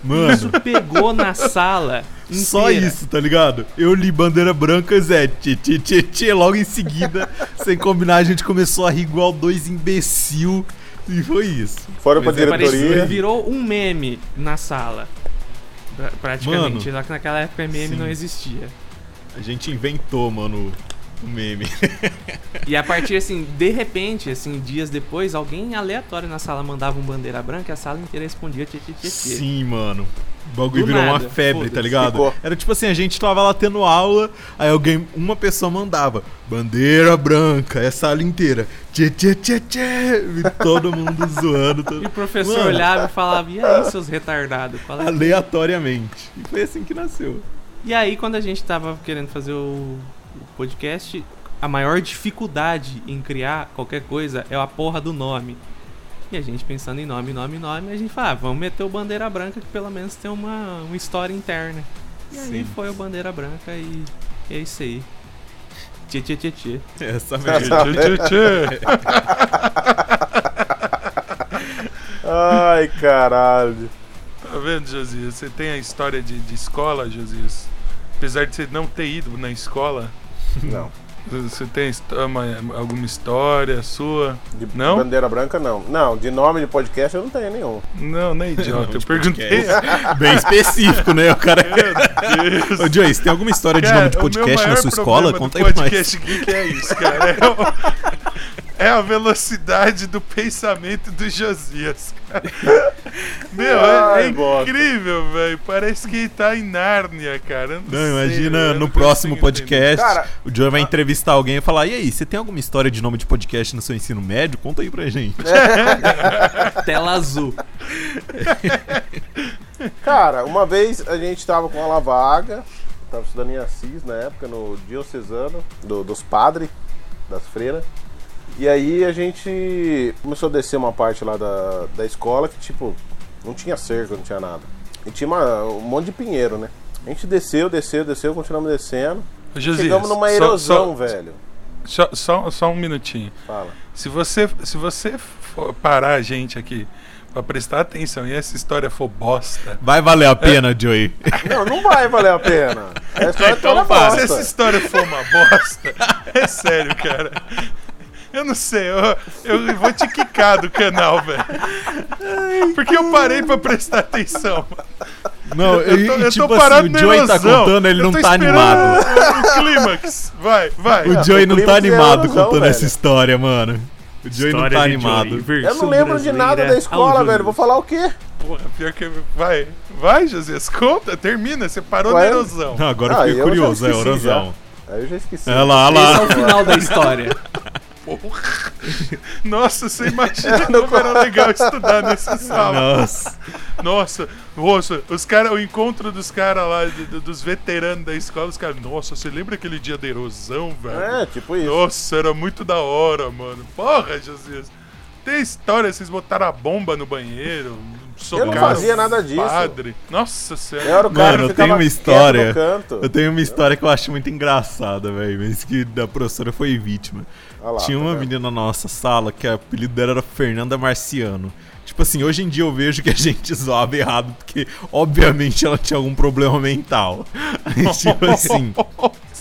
Isso Mano, pegou na sala. só inteira. isso, tá ligado? Eu li bandeira branca, Zé. Tchê, tchê, tchê, tchê. Logo em seguida, sem combinar, a gente começou a rir igual dois imbecil. E foi isso. Fora pra é Parecia, diretoria. virou um meme na sala. Pra- Praticamente. Mano, Só que naquela época meme sim. não existia. A gente inventou, mano, o meme. E a partir assim, de repente, assim, dias depois, alguém aleatório na sala mandava um bandeira branca e a sala inteira respondia tchê, tchê, tchê. Sim, mano. O bagulho Do virou uma nada, febre, tá ligado? Ficou. Era tipo assim, a gente tava lá tendo aula, aí alguém, uma pessoa mandava, bandeira branca, essa sala inteira. Tchê, tchê, tchê, tchê. E todo mundo zoando. todo- E o professor Mano, olhava e falava, e aí, seus retardados? É? Aleatoriamente. E foi assim que nasceu. E aí, quando a gente tava querendo fazer o podcast, a maior dificuldade em criar qualquer coisa é a porra do nome. E a gente pensando em nome, nome, nome, a gente fala, ah, vamos meter o Bandeira Branca que pelo menos tem uma, uma história interna. E aí Sim. foi o Bandeira Branca e, e é isso aí. Tchê, tchê, tchê, tchê. Essa Essa- mesmo. Tchê, tchê, tchê. Ai, caralho. Tá vendo, Josias? Você tem a história de, de escola, Josias? Apesar de você não ter ido na escola, Não. você tem uma- alguma história sua? De Não? bandeira branca, não. Não, de nome de podcast eu não tenho nenhum. Não, nem idiota. Eu de perguntei. Bem específico, né? O cara. Meu Deus. Ô, Joyce, tem alguma história de Cara, nome de o meu podcast na sua escola? do Conta aí pra nós. podcast geek é isso, cara. É, o- é a velocidade do pensamento do Josias, cara. Meu, é, Ai, é bosta. incrível, velho. Parece que tá em Nárnia, cara. Eu Não, sei, imagina eu no não próximo podcast, Cara, o Joey vai entrevistar alguém e falar: E aí, você tem alguma história de nome de podcast no seu ensino médio? Conta aí pra gente. Tela azul. Cara, uma vez a gente tava com aula vaga, tava estudando em Assis na época, no diocesano, do- dos padres, das freiras. E aí a gente começou a descer uma parte lá da, da escola que, tipo, não tinha cerca, não tinha nada. E tinha uma- um monte de pinheiro, né? A gente desceu, desceu, desceu, continuamos descendo. Josias, Chegamos numa só- erosão, só, velho. Só, só, só um minutinho. Fala. Se você, se você for parar a gente aqui pra prestar atenção e essa história for bosta, Vai valer a pena, Joey. Não, não vai valer a pena. A história Então toda faz. Se essa bosta. história for uma bosta, é sério, cara. Eu não sei, eu, eu vou te quicar do canal, velho. Porque eu parei pra prestar atenção. Não, Eu tô, e, eu tipo tô assim, parado o na Joey tá erosão. contando, ele não tá animado. O clímax. Vai, vai. O Ah, Joey o não tá é animado erosão, contando velho. essa história, mano. O Joey não tá animado. Eu não lembro de nada da escola, velho. Vou falar o quê? Porra, pior que. Vai, vai, Josias, conta, termina. Você parou Vai. na erosão. Não, agora Ah, eu fiquei curioso, é orozão. Aí eu já esqueci. Olha lá, olha Esse é lá. o final da história. Porra. Nossa, você imagina como era legal estudar nessa sala. Nossa. Nossa, nossa, os cara, o encontro dos caras lá, de- de- dos veteranos da escola, os caras, nossa, você lembra aquele dia da erosão, velho? É, tipo isso. Nossa, era muito da hora, mano. Porra, Josias. Tem história, vocês botaram a bomba no banheiro, socaram fazia o nada disso. Padre. Nossa senhora. Eu era o cara Mano, que eu tenho uma história. Eu tenho uma história que eu acho muito engraçada, velho. Mas que da professora foi vítima. Lá, Tinha tá uma vendo? menina na nossa sala que o apelido dela era Fernanda Marciano. Tipo assim, hoje em dia eu vejo que a gente zoava errado, porque obviamente ela tinha algum problema mental. Tipo assim,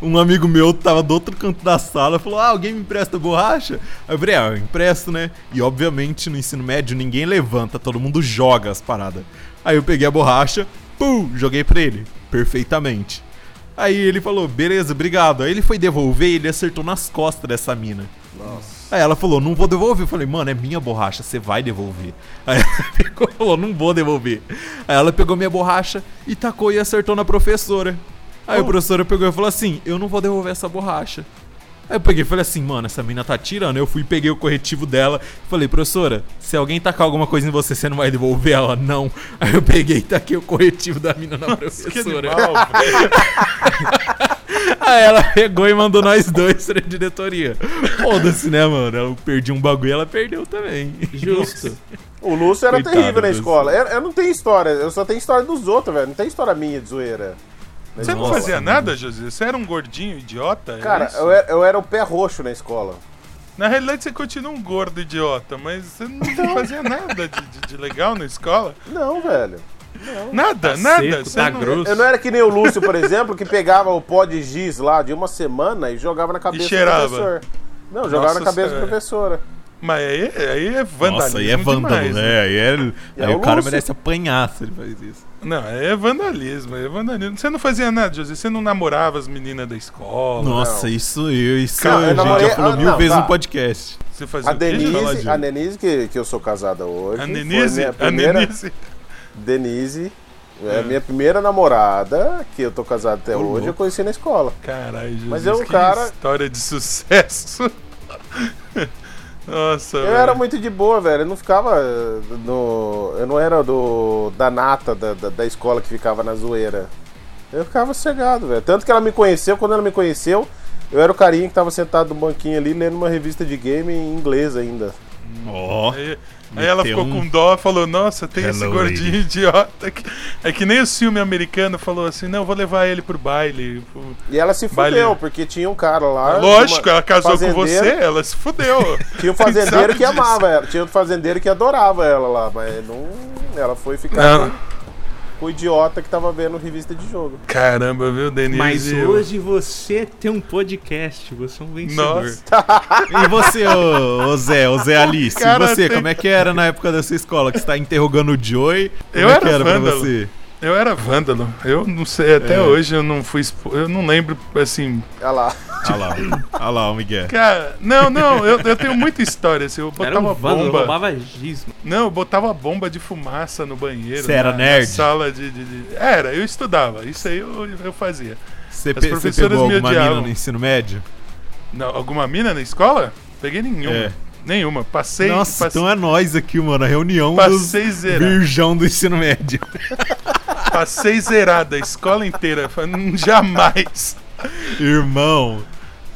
um amigo meu tava do outro canto da sala falou: Ah, alguém me empresta borracha? Aí eu falei: Ah, eu empresto, né? E obviamente no ensino médio ninguém levanta, todo mundo joga as paradas. Aí eu peguei a borracha, pum, joguei pra ele, perfeitamente. Aí ele falou, beleza, obrigado. Aí ele foi devolver e ele acertou nas costas dessa mina. Nossa. Aí ela falou, não vou devolver. Eu falei, mano, é minha borracha, você vai devolver. Aí ela pegou falou, não vou devolver. Aí ela pegou minha borracha e tacou e acertou na professora. Aí a professora pegou e falou assim, eu não vou devolver essa borracha. Aí eu peguei e falei assim, mano, essa mina tá tirando. Eu fui peguei o corretivo dela e falei, professora, se alguém tacar alguma coisa em você, você não vai devolver ela? Não. Aí eu peguei e taquei o corretivo da mina na Que professora. animal, velho. Aí ela pegou e mandou nós dois pra diretoria. Foda-se, né, mano? Eu perdi um bagulho e ela perdeu também. Justo. O Lúcio era Coitado terrível na escola. Eu, eu não tenho história, eu só tenho história dos outros, velho. Não tem história minha de zoeira. Você não fazia nada, Josias? Você era um gordinho idiota? É Cara, eu era, eu era o pé roxo na escola. Na realidade, você continua um gordo idiota, mas você não fazia nada de, de- de legal na escola. Não, velho. Nada, Tá nada. seco, você tá não- grosso. Eu não era que nem o Lúcio, por exemplo, que pegava o pó de giz lá de uma semana e jogava na cabeça do cheirava. professor. Não, jogava Nossa na cabeça Senhora. da professora. Mas aí, aí é vandalismo Nossa, aí é vândalo, demais, né? Aí, é, aí é o cara merece apanhar se ele faz isso. Não, aí é vandalismo, aí é vandalismo. Você não fazia nada, José. Você não namorava as meninas da escola. Nossa, não. isso, eu, isso Cara, eu a gente namorei- já falou ah, mil não, vezes tá. no podcast. Você fazia A Denise, Gil. a Denise que, que eu sou casada hoje. A foi Denise? minha A primeira- Denise? Denise, é a minha primeira namorada, que eu tô casado até hoje, eu conheci na escola. Caralho, Jesus, Mas eu, que cara- história de sucesso. Nossa, Eu velho. era muito de boa, velho. Eu não ficava eh, no. Eu não era do. da nata da, da, da escola que ficava na zoeira. Eu ficava sossegado, velho. Tanto que ela me conheceu, quando ela me conheceu, eu era o carinha que tava sentado no banquinho ali lendo uma revista de game em inglês ainda. Ó. Aí, aí ela ficou um- com dó, falou, nossa, tem esse Hello, gordinho lady. idiota. Que... É que nem o filme americano falou assim, não, vou levar ele pro baile. pro- E ela se Baile. fudeu, porque tinha um cara lá. Lógico, uma- ela casou com fazendeiro. você, ela se fudeu. Tinha um fazendeiro que disso. amava ela. Tinha um fazendeiro que adorava ela lá, mas não. Ela foi ficar Não. O idiota que tava vendo revista de jogo. Caramba, viu, Denise? Mas hoje você tem um podcast, você é um vencedor. Nossa. E você, ô, ô Zé, ô Zé Alice, Cara, e você, tem- como é que era na época da sua escola? Que você tá interrogando o Joey? Como Eu é era que era pra vândalo. você? Eu era vândalo. Eu não sei, até É. hoje eu não fui expo... Eu não lembro, assim. Olha lá. Olha lá, olha lá o Miguel. Cara, não, não, eu, eu tenho muita história. Assim, eu Era botava um vândalo, bomba. roubava giz. Não, eu botava bomba de fumaça no banheiro. Você era nerd? Sala de, de- de- Era, eu estudava. Isso aí eu, eu fazia. Você, pe- pegou alguma odiavam. mina no ensino médio? Não, alguma mina na escola? Peguei nenhuma. É. Nenhuma. Passei. Nossa, passei, então é nós aqui, mano, a reunião passei dos zerado. virgão do ensino médio. Passei zerada a escola inteira. Falei, "Hum, Jamais. Irmão,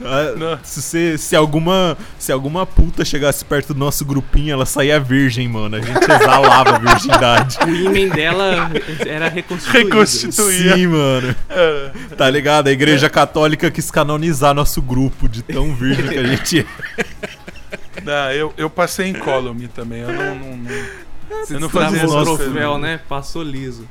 ah, Não. se, você- se alguma se alguma puta chegasse perto do nosso grupinho, ela saía virgem, mano. A gente exalava a virgindade. O ímã dela era reconstituído. Reconstituía. Sim, mano. É, Tá ligado? A igreja católica quis canonizar nosso grupo de tão virgem que a gente é. não, eu, eu passei em column também. Eu não. não, não- eu não fazia o essas troféu, né? Passou liso.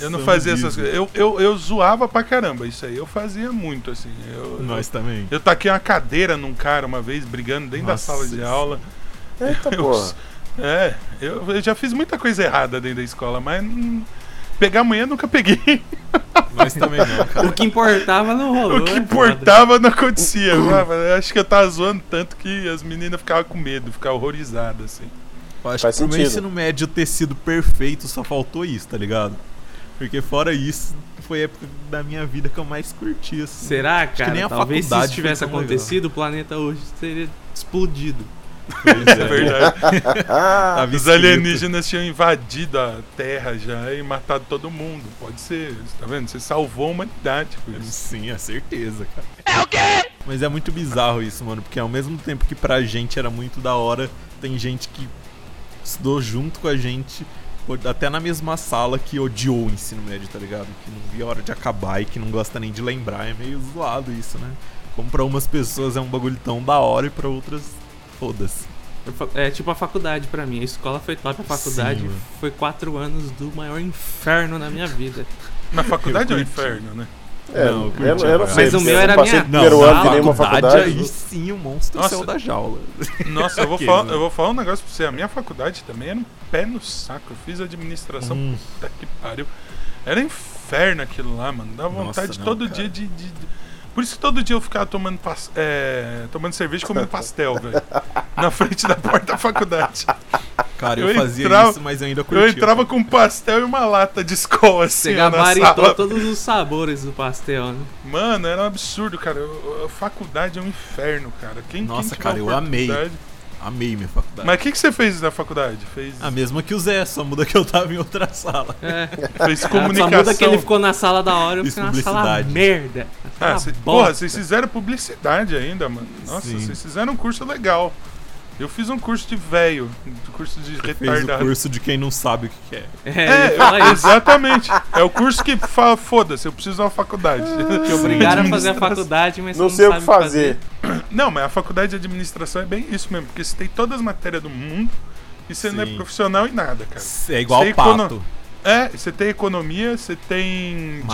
Eu não fazia essas coisas. Eu, eu, eu zoava pra caramba. Isso aí eu fazia muito, assim. Eu, Nós também. Eu taquei uma cadeira num cara uma vez, brigando dentro Nossa. da sala de aula. Eita Eu- porra. É, eu, eu já fiz muita coisa errada dentro da escola, mas hum, pegar mulher nunca peguei. Nós também não, cara. O que importava não rolou. o que é foda. importava não acontecia. Eu acho que eu tava zoando tanto que as meninas ficavam com medo, ficavam horrorizadas, assim. Eu acho Faz que pro meu sentido. ensino médio ter sido perfeito só faltou isso, tá ligado? Porque fora isso, foi a época da minha vida que eu mais curti, assim. Será, que cara? nem a Talvez se faculdade isso tivesse tão legal. acontecido, o planeta hoje teria explodido. Pois É verdade. Ah, Tava Os alienígenas tinham invadido a Terra já e matado todo mundo. Pode ser, tá vendo? Você salvou a humanidade com isso. Sim, é certeza, cara. É o quê? Mas é muito bizarro isso, mano, porque ao mesmo tempo que pra gente era muito da hora, tem gente que estudou junto com a gente, até na mesma sala, que odiou o ensino médio, tá ligado? Que não via a hora de acabar e que não gosta nem de lembrar. É meio zoado isso, né? Como pra umas pessoas é um bagulho tão da hora e pra outras, foda-se. É tipo a faculdade pra mim. A escola foi top, a faculdade Sim, foi quatro anos do maior inferno na minha vida. Na faculdade é um curti. inferno, né? É, Não, eu, eu eu não sei. Mas o meu eu era não passei minha do primeiro ano de nenhuma faculdade. aí sim o monstro Nossa. saiu da jaula. Nossa, eu vou, falar, né? eu vou falar um negócio pra você. A minha faculdade também era um pé no saco. Eu fiz administração, Hum. puta que pariu. Era inferno aquilo lá, mano. Dá Nossa, vontade não, todo cara. dia de, de- de- Por isso que todo dia eu ficava tomando, pas- é, tomando cerveja e comendo pastel, velho. Na frente da porta da faculdade. Cara, eu, Eu fazia entrava- isso, mas eu ainda curtia. Eu entrava com um pastel e uma lata de escola assim, Você gabaritou todos os sabores do pastel, né? Mano, era um absurdo, cara. Eu- A faculdade é um inferno, cara. Quem, Nossa, quem cara, eu amei. Amei minha faculdade. Mas o que, que você fez na faculdade? Fez, A mesma que o Zé, só muda que eu tava em outra sala. É. fez Só comunicação. muda que ele ficou na sala da hora, eu Fiz fiquei na sala publicidade. merda. Na Ah, cê, porra, vocês fizeram publicidade ainda, mano. Nossa, vocês fizeram um curso legal. Eu fiz um curso de velho, um curso de Fez o retardado. curso de quem não sabe o que é. É, É, isso. exatamente. É o curso que fala, foda-se, eu preciso de uma faculdade. Te obrigaram a fazer a faculdade, mas Não você sei não o que sabe fazer. Não, mas a faculdade de administração é bem isso mesmo, porque você tem todas as matérias do mundo e você não é Sim. profissional em nada, cara. É igual o pato. quando- É, você tem economia, você tem Marketing.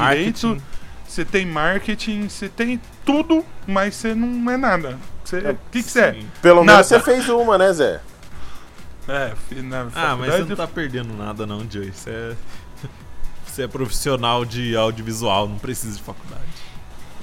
direito, você tem marketing, você tem tudo, mas você não é nada. Você- O que que você é? Pelo Nada. menos você fez uma, né, Zé? É, na Ah, mas você não tá perdendo nada não, Joey. Você é... Você é profissional de audiovisual, não precisa de faculdade.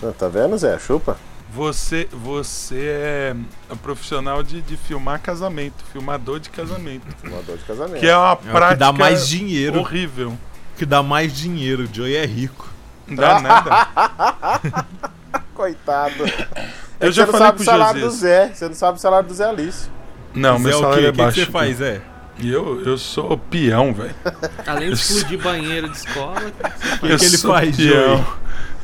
Ah, Tá vendo, Zé? Chupa. Você, você é profissional de, de filmar casamento, filmador de casamento. Filmador de casamento. Que é uma que prática dá mais dinheiro. horrível. Que dá mais dinheiro. O Joey é rico. Não dá nada. Coitado. É Eu já você não falei sabe pro o salário do. Zé. Você não sabe o salário do Zé Alice. Não, Zé, meu o salário quê? é O que que baixo. você faz, é? E eu, eu sou peão, velho. Além de explodir banheiro de escola, Eu que ele faz, peão.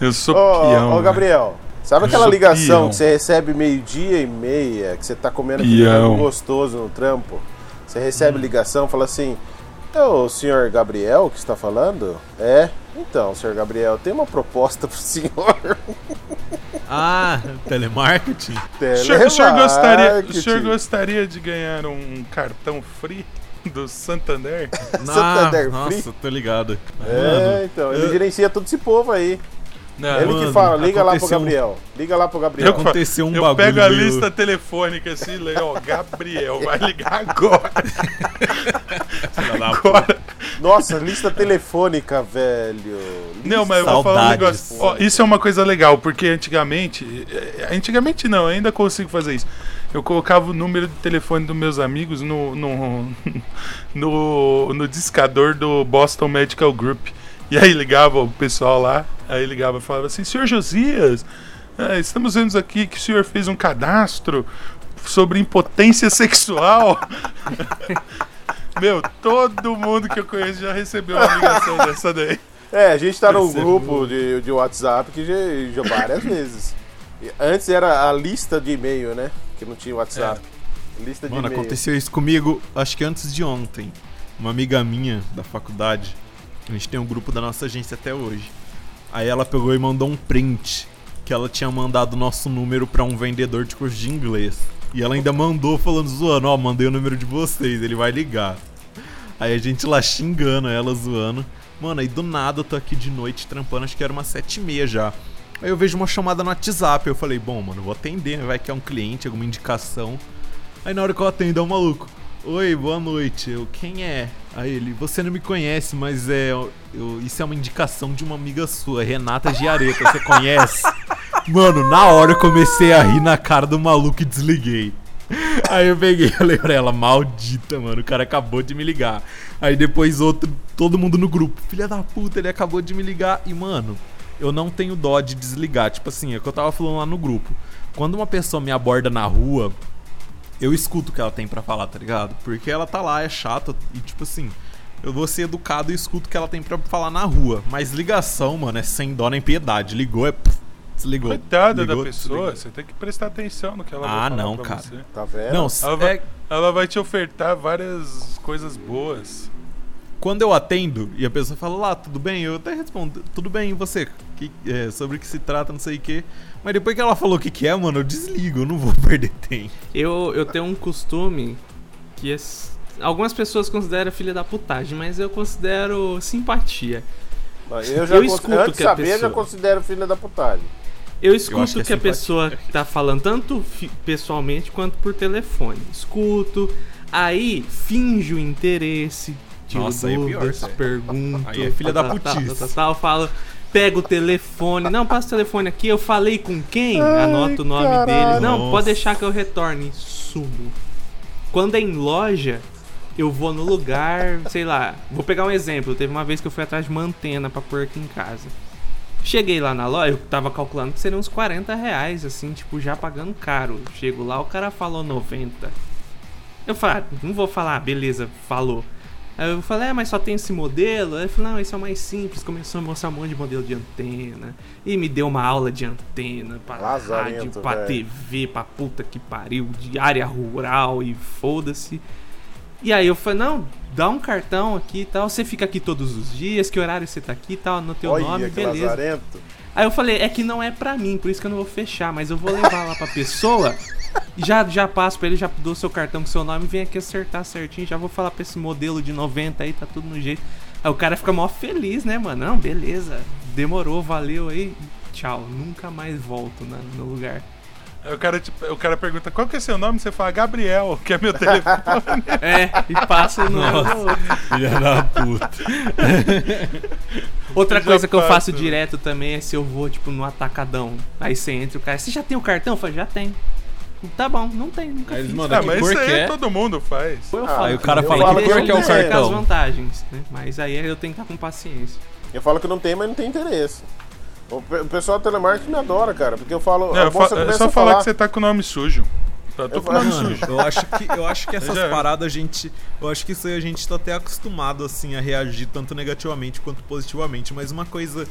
Eu sou Ô, peão. ô, velho. Gabriel. Sabe Eu aquela ligação peão. que você recebe meio-dia e meia, que você tá comendo aquele gostoso no trampo? Você recebe ligação, fala assim: É o senhor Gabriel que está falando? É? Então, senhor Gabriel, tem uma proposta pro senhor. Ah, telemarketing? O senhor, o senhor gostaria, o Telemarketing. senhor gostaria de ganhar um cartão free do Santander? Santander ah, Free? nossa, tô ligado. É, então, ele eu- gerencia todo esse povo aí. Não, ele mano, que fala, liga lá pro aconteceu um- Gabriel. Liga lá pro Gabriel. Eu, Aconteceu um eu bagulho pego a lista telefônica assim, legal, ó, Gabriel, vai ligar agora. Agora. Nossa, lista telefônica, velho. Não, mas eu vou falar um negócio. Ó, isso é uma coisa legal, porque antigamente. eh, Antigamente não, eu ainda consigo fazer isso. Eu colocava o número de telefone dos meus amigos no, no, no, no discador do Boston Medical Group. E aí ligava o pessoal lá, aí ligava e falava assim, senhor Josias, eh, estamos vendo aqui que o senhor fez um cadastro sobre impotência sexual. Meu, todo mundo que eu conheço já recebeu uma ligação dessa daí. É, a gente tá num grupo de, de WhatsApp que já, já várias vezes. Antes era a lista de e-mail, né? Que não tinha WhatsApp. Lista de Mano, e-mail. aconteceu isso comigo, acho que antes de ontem. Uma amiga minha da faculdade, a gente tem um grupo da nossa agência até hoje. Aí ela pegou e mandou um print que ela tinha mandado nosso número pra um vendedor de curso de inglês. E ela ainda mandou falando zoando, ó, mandei o número de vocês, ele vai ligar. Aí a gente lá xingando ela, zoando. Mano, aí do nada eu tô aqui de noite trampando, acho que era umas sete e meia já. Aí eu vejo uma chamada no WhatsApp, eu falei, bom, mano, vou atender, vai que é um cliente, alguma indicação. Aí na hora que eu atendo é um maluco. Oi, boa noite. Eu, quem é? Aí ele, você não me conhece, mas é. eu- isso é uma indicação de uma amiga sua, Renata Giareta, você conhece? Mano, na hora eu comecei a rir na cara do maluco e desliguei. Aí eu peguei e falei pra ela, maldita, mano, o cara acabou de me ligar. Aí depois outro, todo mundo no grupo, filha da puta, ele acabou de me ligar. E, mano, eu não tenho dó de desligar. Tipo assim, é o que eu tava falando lá no grupo. Quando uma pessoa me aborda na rua, eu escuto o que ela tem pra falar, tá ligado? Porque ela tá lá, é chata e tipo assim, eu vou ser educado e escuto o que ela tem pra falar na rua. Mas ligação, mano, é sem dó nem piedade. Ligou, é. pff, Desligou. Coitada Ligou, da pessoa, desligou. você tem que prestar atenção no que ela vai Ah, falar não, pra cara. você. Tá vendo? Não, Ela vai, é, ela vai te ofertar várias coisas boas. quando eu atendo e a pessoa fala, lá, tudo bem? Eu até respondo, tudo bem, e você? Que, é, sobre o que se trata, não sei o quê. Mas depois que ela falou o que, que é, mano, eu desligo, eu não vou perder tempo. eu, eu tenho um costume que es- algumas pessoas consideram filha da putagem, mas eu considero simpatia. Eu já Eu escuto antes que a saber, eu já pessoa- considero filha da putagem. Eu escuto que é que, a pessoa tá falando tanto pessoalmente quanto por telefone. Escuto, aí finjo interesse, tiro Nossa, aí é pior, dúvidas, pergunto. Aí é filha da tal, tal, putice. tal, tal, tal, falo, pego o telefone. Não, passa o telefone aqui, eu falei com quem? Anoto o nome caralho. deles. Não, Nossa. pode deixar que eu retorne. Sumo. Quando é em loja, eu vou no lugar, sei lá. Vou pegar um exemplo. Teve uma vez que eu fui atrás de uma antena pra pôr aqui em casa. Cheguei lá na loja, eu tava calculando que seriam uns 40 reais, assim, tipo, já pagando caro. Chego lá, o cara falou 90. Eu falei, ah, não vou falar, beleza, falou. Aí eu falei, é, mas só tem esse modelo? Aí ele falou, não, esse é o mais simples. Começou a mostrar um monte de modelo de antena. E me deu uma aula de antena pra Lazarento, rádio, pra velho. TV, pra puta que pariu, de área rural e foda-se. E aí eu falei, não, dá um cartão aqui e tal. Você fica aqui todos os dias, que horário você tá aqui e tal, no teu Olha nome, beleza. lazarento. Aí eu falei, é que não é pra mim, por isso que eu não vou fechar, mas eu vou levar lá pra pessoa. Já, já passo pra ele, já dou seu cartão com seu nome, vem aqui acertar certinho, já vou falar pra esse modelo de 90 aí, tá tudo no jeito. Aí o cara fica mó feliz, né, mano? Não, beleza, demorou, valeu aí, tchau, nunca mais volto no lugar. O cara, tipo, o cara pergunta qual que é seu nome? Você fala Gabriel, que é meu telefone. É, e passa no. Filha da puta. Outra Já coisa que eu faço direto também é se eu vou, tipo, no atacadão. Aí você entra e o cara, você já tem o cartão? Eu falo, já tem. Tá bom, não tem, nunca Aí eles fiz. mandam Ah, mas isso que aí é. todo mundo faz. Eu Ah, falo, aí o cara eu fala falo que que que é o cercar as cartão. vantagens, né? Mas aí eu tenho que estar com paciência. Eu falo que não tem, mas não tem interesse. O pe- o pessoal do telemarketing me adora, cara, porque eu falo. A eu fa- é só falar falar que você tá com o nome sujo. Eu tô Eu com o nome falo- sujo. Eu acho que, eu acho que essas é. paradas a gente. Eu acho que isso aí a gente tá até acostumado assim a reagir tanto negativamente quanto positivamente. Mas uma coisa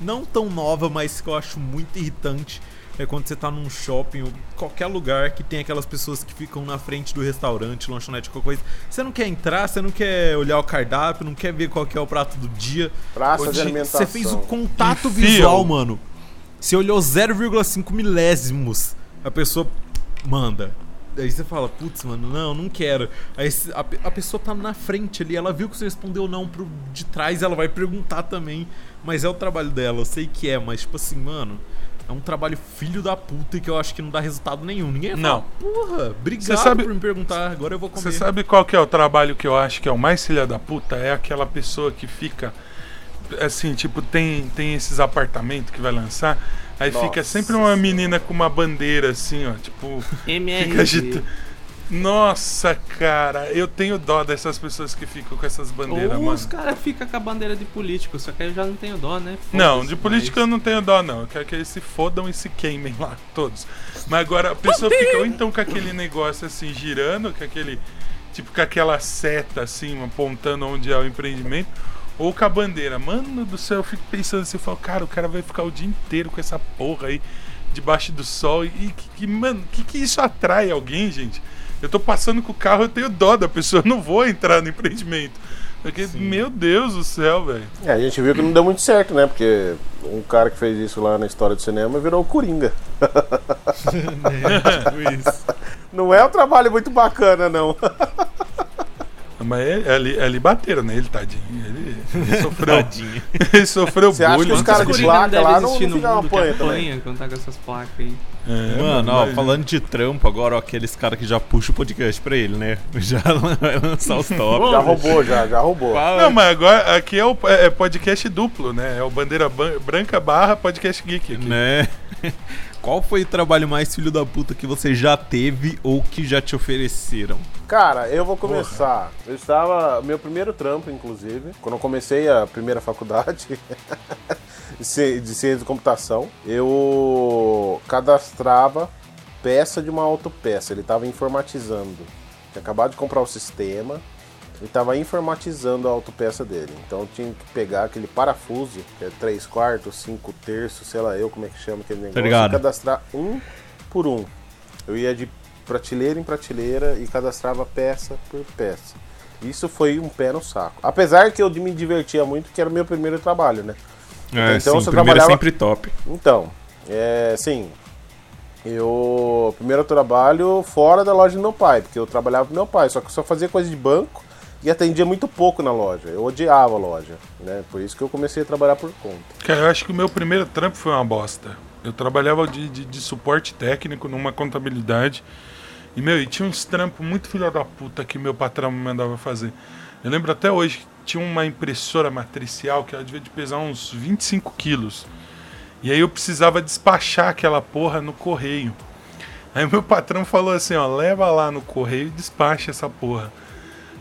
não tão nova, mas que eu acho muito irritante é quando você tá num shopping ou qualquer lugar que tem aquelas pessoas que ficam na frente do restaurante, lanchonete, qualquer coisa. Você não quer entrar, você não quer olhar o cardápio, não quer ver qual que é o prato do dia. praça de alimentação. Você fez o contato visual, mano. Você olhou 0,5 milésimos. A pessoa manda. Aí você fala, putz, mano, não, não quero. Aí a, a pessoa tá na frente ali, ela viu que você respondeu não pro de trás, ela vai perguntar também. Mas é o trabalho dela, eu sei que é, mas tipo assim, mano. É um trabalho filho da puta e que eu acho que não dá resultado nenhum. Ninguém vai Não. falar, porra, obrigado sabe- por me perguntar, agora eu vou comer. Você sabe qual que é o trabalho que eu acho que é o mais filha da puta? É aquela pessoa que fica. Assim, tipo, tem, tem esses apartamentos que vai lançar. Aí Nossa fica sempre uma menina com uma bandeira assim, ó. Tipo, fica MRG. agitando. Nossa, cara, eu tenho dó dessas pessoas que ficam com essas bandeiras, Ou mano. os caras ficam com a bandeira de político, só que eu já não tenho dó, né? Não, de política eu mas- não tenho dó, não. Eu quero que eles se fodam e se queimem lá, todos. Mas agora a pessoa fica ou então com aquele negócio assim, girando, com aquele. Tipo, com aquela seta assim, apontando onde é o empreendimento, ou com a bandeira. Mano do céu, eu fico pensando assim, eu falo, cara, o cara vai ficar o dia inteiro com essa porra aí, debaixo do sol. E que, que mano, que que isso atrai alguém, gente? Eu tô passando com o carro, eu tenho dó da pessoa, eu não vou entrar no empreendimento. Porque, meu Deus do céu, velho. É, a gente viu que não deu muito certo, né? Porque um cara que fez isso lá na história do cinema virou o Coringa. Tipo isso. Não é um trabalho muito bacana, não. Mas é- ali, ali bateram, né? Ele tadinho. Ele, ele sofreu. Tadinho. ele sofreu Você acha que os caras de placa lá não, não ficam apanha também. quando tá com essas placas aí. É, Mano, ó, falando de trampo, agora ó, aqueles caras que já puxam o podcast pra ele, né? Já vai lançar os tops. Já roubou, já, já roubou. Não, mas agora aqui é o é podcast duplo, né? É o Bandeira Ban- Branca barra podcast geek aqui. Né? Qual foi o trabalho mais filho da puta que você já teve ou que já te ofereceram? Cara, eu vou começar. Eu estava. Meu primeiro trampo, inclusive, quando eu comecei a primeira faculdade de ciência de computação, eu cadastrava peça de uma autopeça. Ele estava informatizando. Tinha acabado de comprar o sistema e estava informatizando a autopeça dele. Então eu tinha que pegar aquele parafuso, que é 3 quartos, 5 terços, sei lá eu como é que chama aquele negócio, ligado. e cadastrar um por um. Eu ia de prateleira em prateleira e cadastrava peça por peça. Isso foi um pé no saco. Apesar que eu me divertia muito, que era o meu primeiro trabalho, né? É, Então, sim, você primeiro trabalhava- é sempre top. Então, é assim. Eu. Primeiro trabalho fora da loja do meu pai, porque eu trabalhava com meu pai, só que eu só fazia coisa de banco e atendia muito pouco na loja. Eu odiava a loja, né? Por isso que eu comecei a trabalhar por conta. Cara, eu acho que o meu primeiro trampo foi uma bosta. Eu trabalhava de, de, de suporte técnico numa contabilidade. E, meu, e tinha uns trampos muito filha da puta que meu patrão me mandava fazer. Eu lembro até hoje que tinha uma impressora matricial que ela devia de pesar uns 25 quilos. E aí eu precisava despachar aquela porra no correio. Aí meu patrão falou assim, ó, leva lá no correio e despacha essa porra.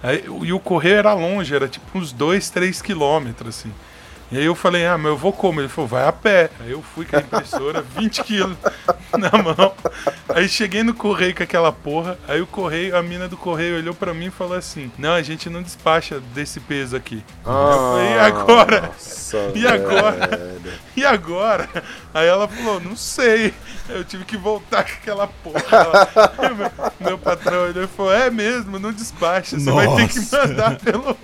Aí, e o correio era longe, era tipo uns 2, 3 quilômetros, assim. E aí eu falei, ah, mas eu vou como? Ele falou, vai a pé. Aí eu fui com a impressora, 20 quilos na mão. Aí cheguei no correio com aquela porra. Aí o correio, a mina do correio olhou pra mim e falou assim: Não, a gente não despacha desse peso aqui. eu falei, e agora? Nossa, E agora? velho. E agora? Aí ela falou, não sei. Eu tive que voltar com aquela porra. meu, meu patrão olhou e falou, é mesmo, não despacha, você vai ter que Nossa. mandar pelo.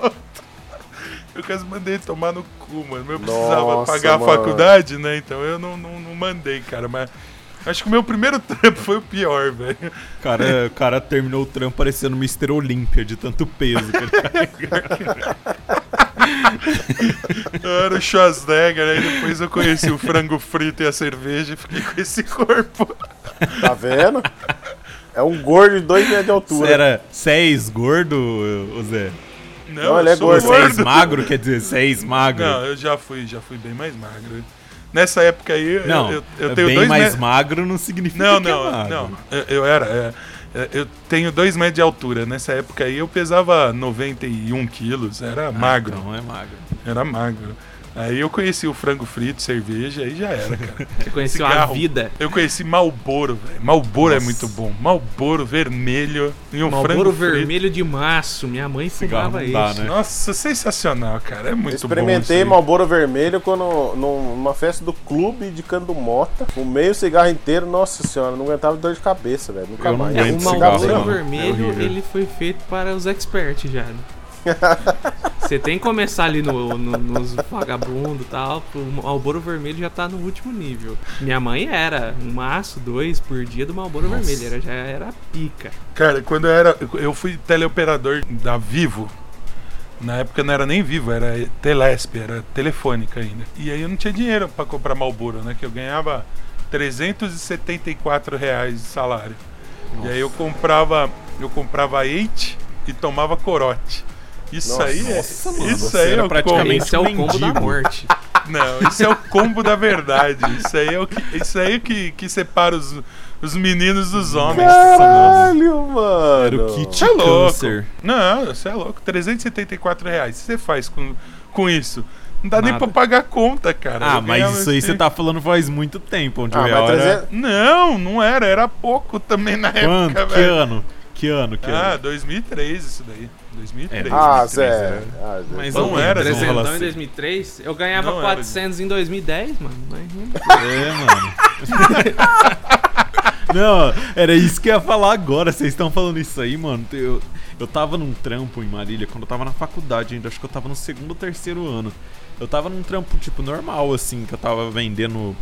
Eu quase mandei tomar no cu, mano. Eu precisava Nossa, pagar mano. a faculdade, né? Então eu não, não, não mandei, cara. Mas acho que o meu primeiro trampo foi o pior, velho. Cara, o cara terminou o trampo parecendo Mr. Olímpia, de tanto peso que ele carregava. Eu era o Schwarzenegger, aí depois eu conheci o frango frito e a cerveja e fiquei com esse corpo. Tá vendo? É um gordo de 2 metros de Você altura. era seis gordo, ô Zé? Não, ele é eu gordo. Seis magro, quer dizer, seis magro. Não, eu já fui, já fui bem mais magro. Nessa época aí, eu- Não, eu, eu tenho bem dois mais magro não significa Não, que é não, magro. não. Eu, eu era. é, é, eu tenho dois metros de altura. Nessa época aí eu pesava 91 quilos. Era magro. Não é magro. Era magro. Aí eu conheci o frango frito, cerveja, aí já era, cara. Você conheceu a Cigarro. vida. Eu conheci Malboro, velho. Malboro é Nossa. muito bom. Malboro vermelho e um Malboro frango frito. vermelho de maço. Minha mãe Cigarro fumava não dá, isso. né? Nossa, sensacional, cara. É Eu muito experimentei bom. Malboro Vermelho quando, numa festa do clube de Candumota. Fumei o cigarro inteiro, nossa senhora, não aguentava dor de cabeça, velho. Nunca Eu não mais. aguento O cigarro, Malboro não. É vermelho, horrível. ele foi feito para os experts já. né? Você tem que começar ali no, no- nos vagabundos e tal. O Malboro vermelho já tá no último nível. Minha mãe era um maço, dois por dia do Malboro vermelho. Era, já era pica. Cara, quando eu era. Eu fui teleoperador da Vivo. Na época não era nem Vivo, era Telesp, era telefônica ainda. E aí eu não tinha dinheiro pra comprar Malboro, né? Que eu ganhava 374 reais de salário. E aí eu comprava. Eu comprava Eight e tomava corote. Isso Nossa, aí é. nossa, mano, isso aí é o praticamente Esse é o combo da morte. Não, isso é o combo da verdade. Isso aí é o que, isso aí é que, que separa os, os meninos dos homens. Caralho, mano. Era o kit Você é louco. câncer. Não, você é louco. 374 reais. O que você faz com, com isso? Não dá nem Nada. pra pagar a conta, cara. Ah, mas isso aí você tá falando faz muito tempo, onde Ah, o real era... 300... Não, não era. Era pouco também na Quanto? época, Que velho. ano? Que ano? Que Ah, ano? 2003 isso daí. 2003. É, Ah, 2003 Zé. era. Ah, Zé. Mas Não não era, era, Zé. Trezentão assim. em 2003. Eu ganhava Não era, 400 em 2010, mano. Mas, É, mano. Não, era isso que eu ia falar agora. Vocês estão falando isso aí, mano. Eu, eu tava num trampo em Marília quando eu tava na faculdade ainda. Acho que eu tava no segundo ou terceiro ano. Eu tava num trampo, tipo, normal, assim, que eu tava vendendo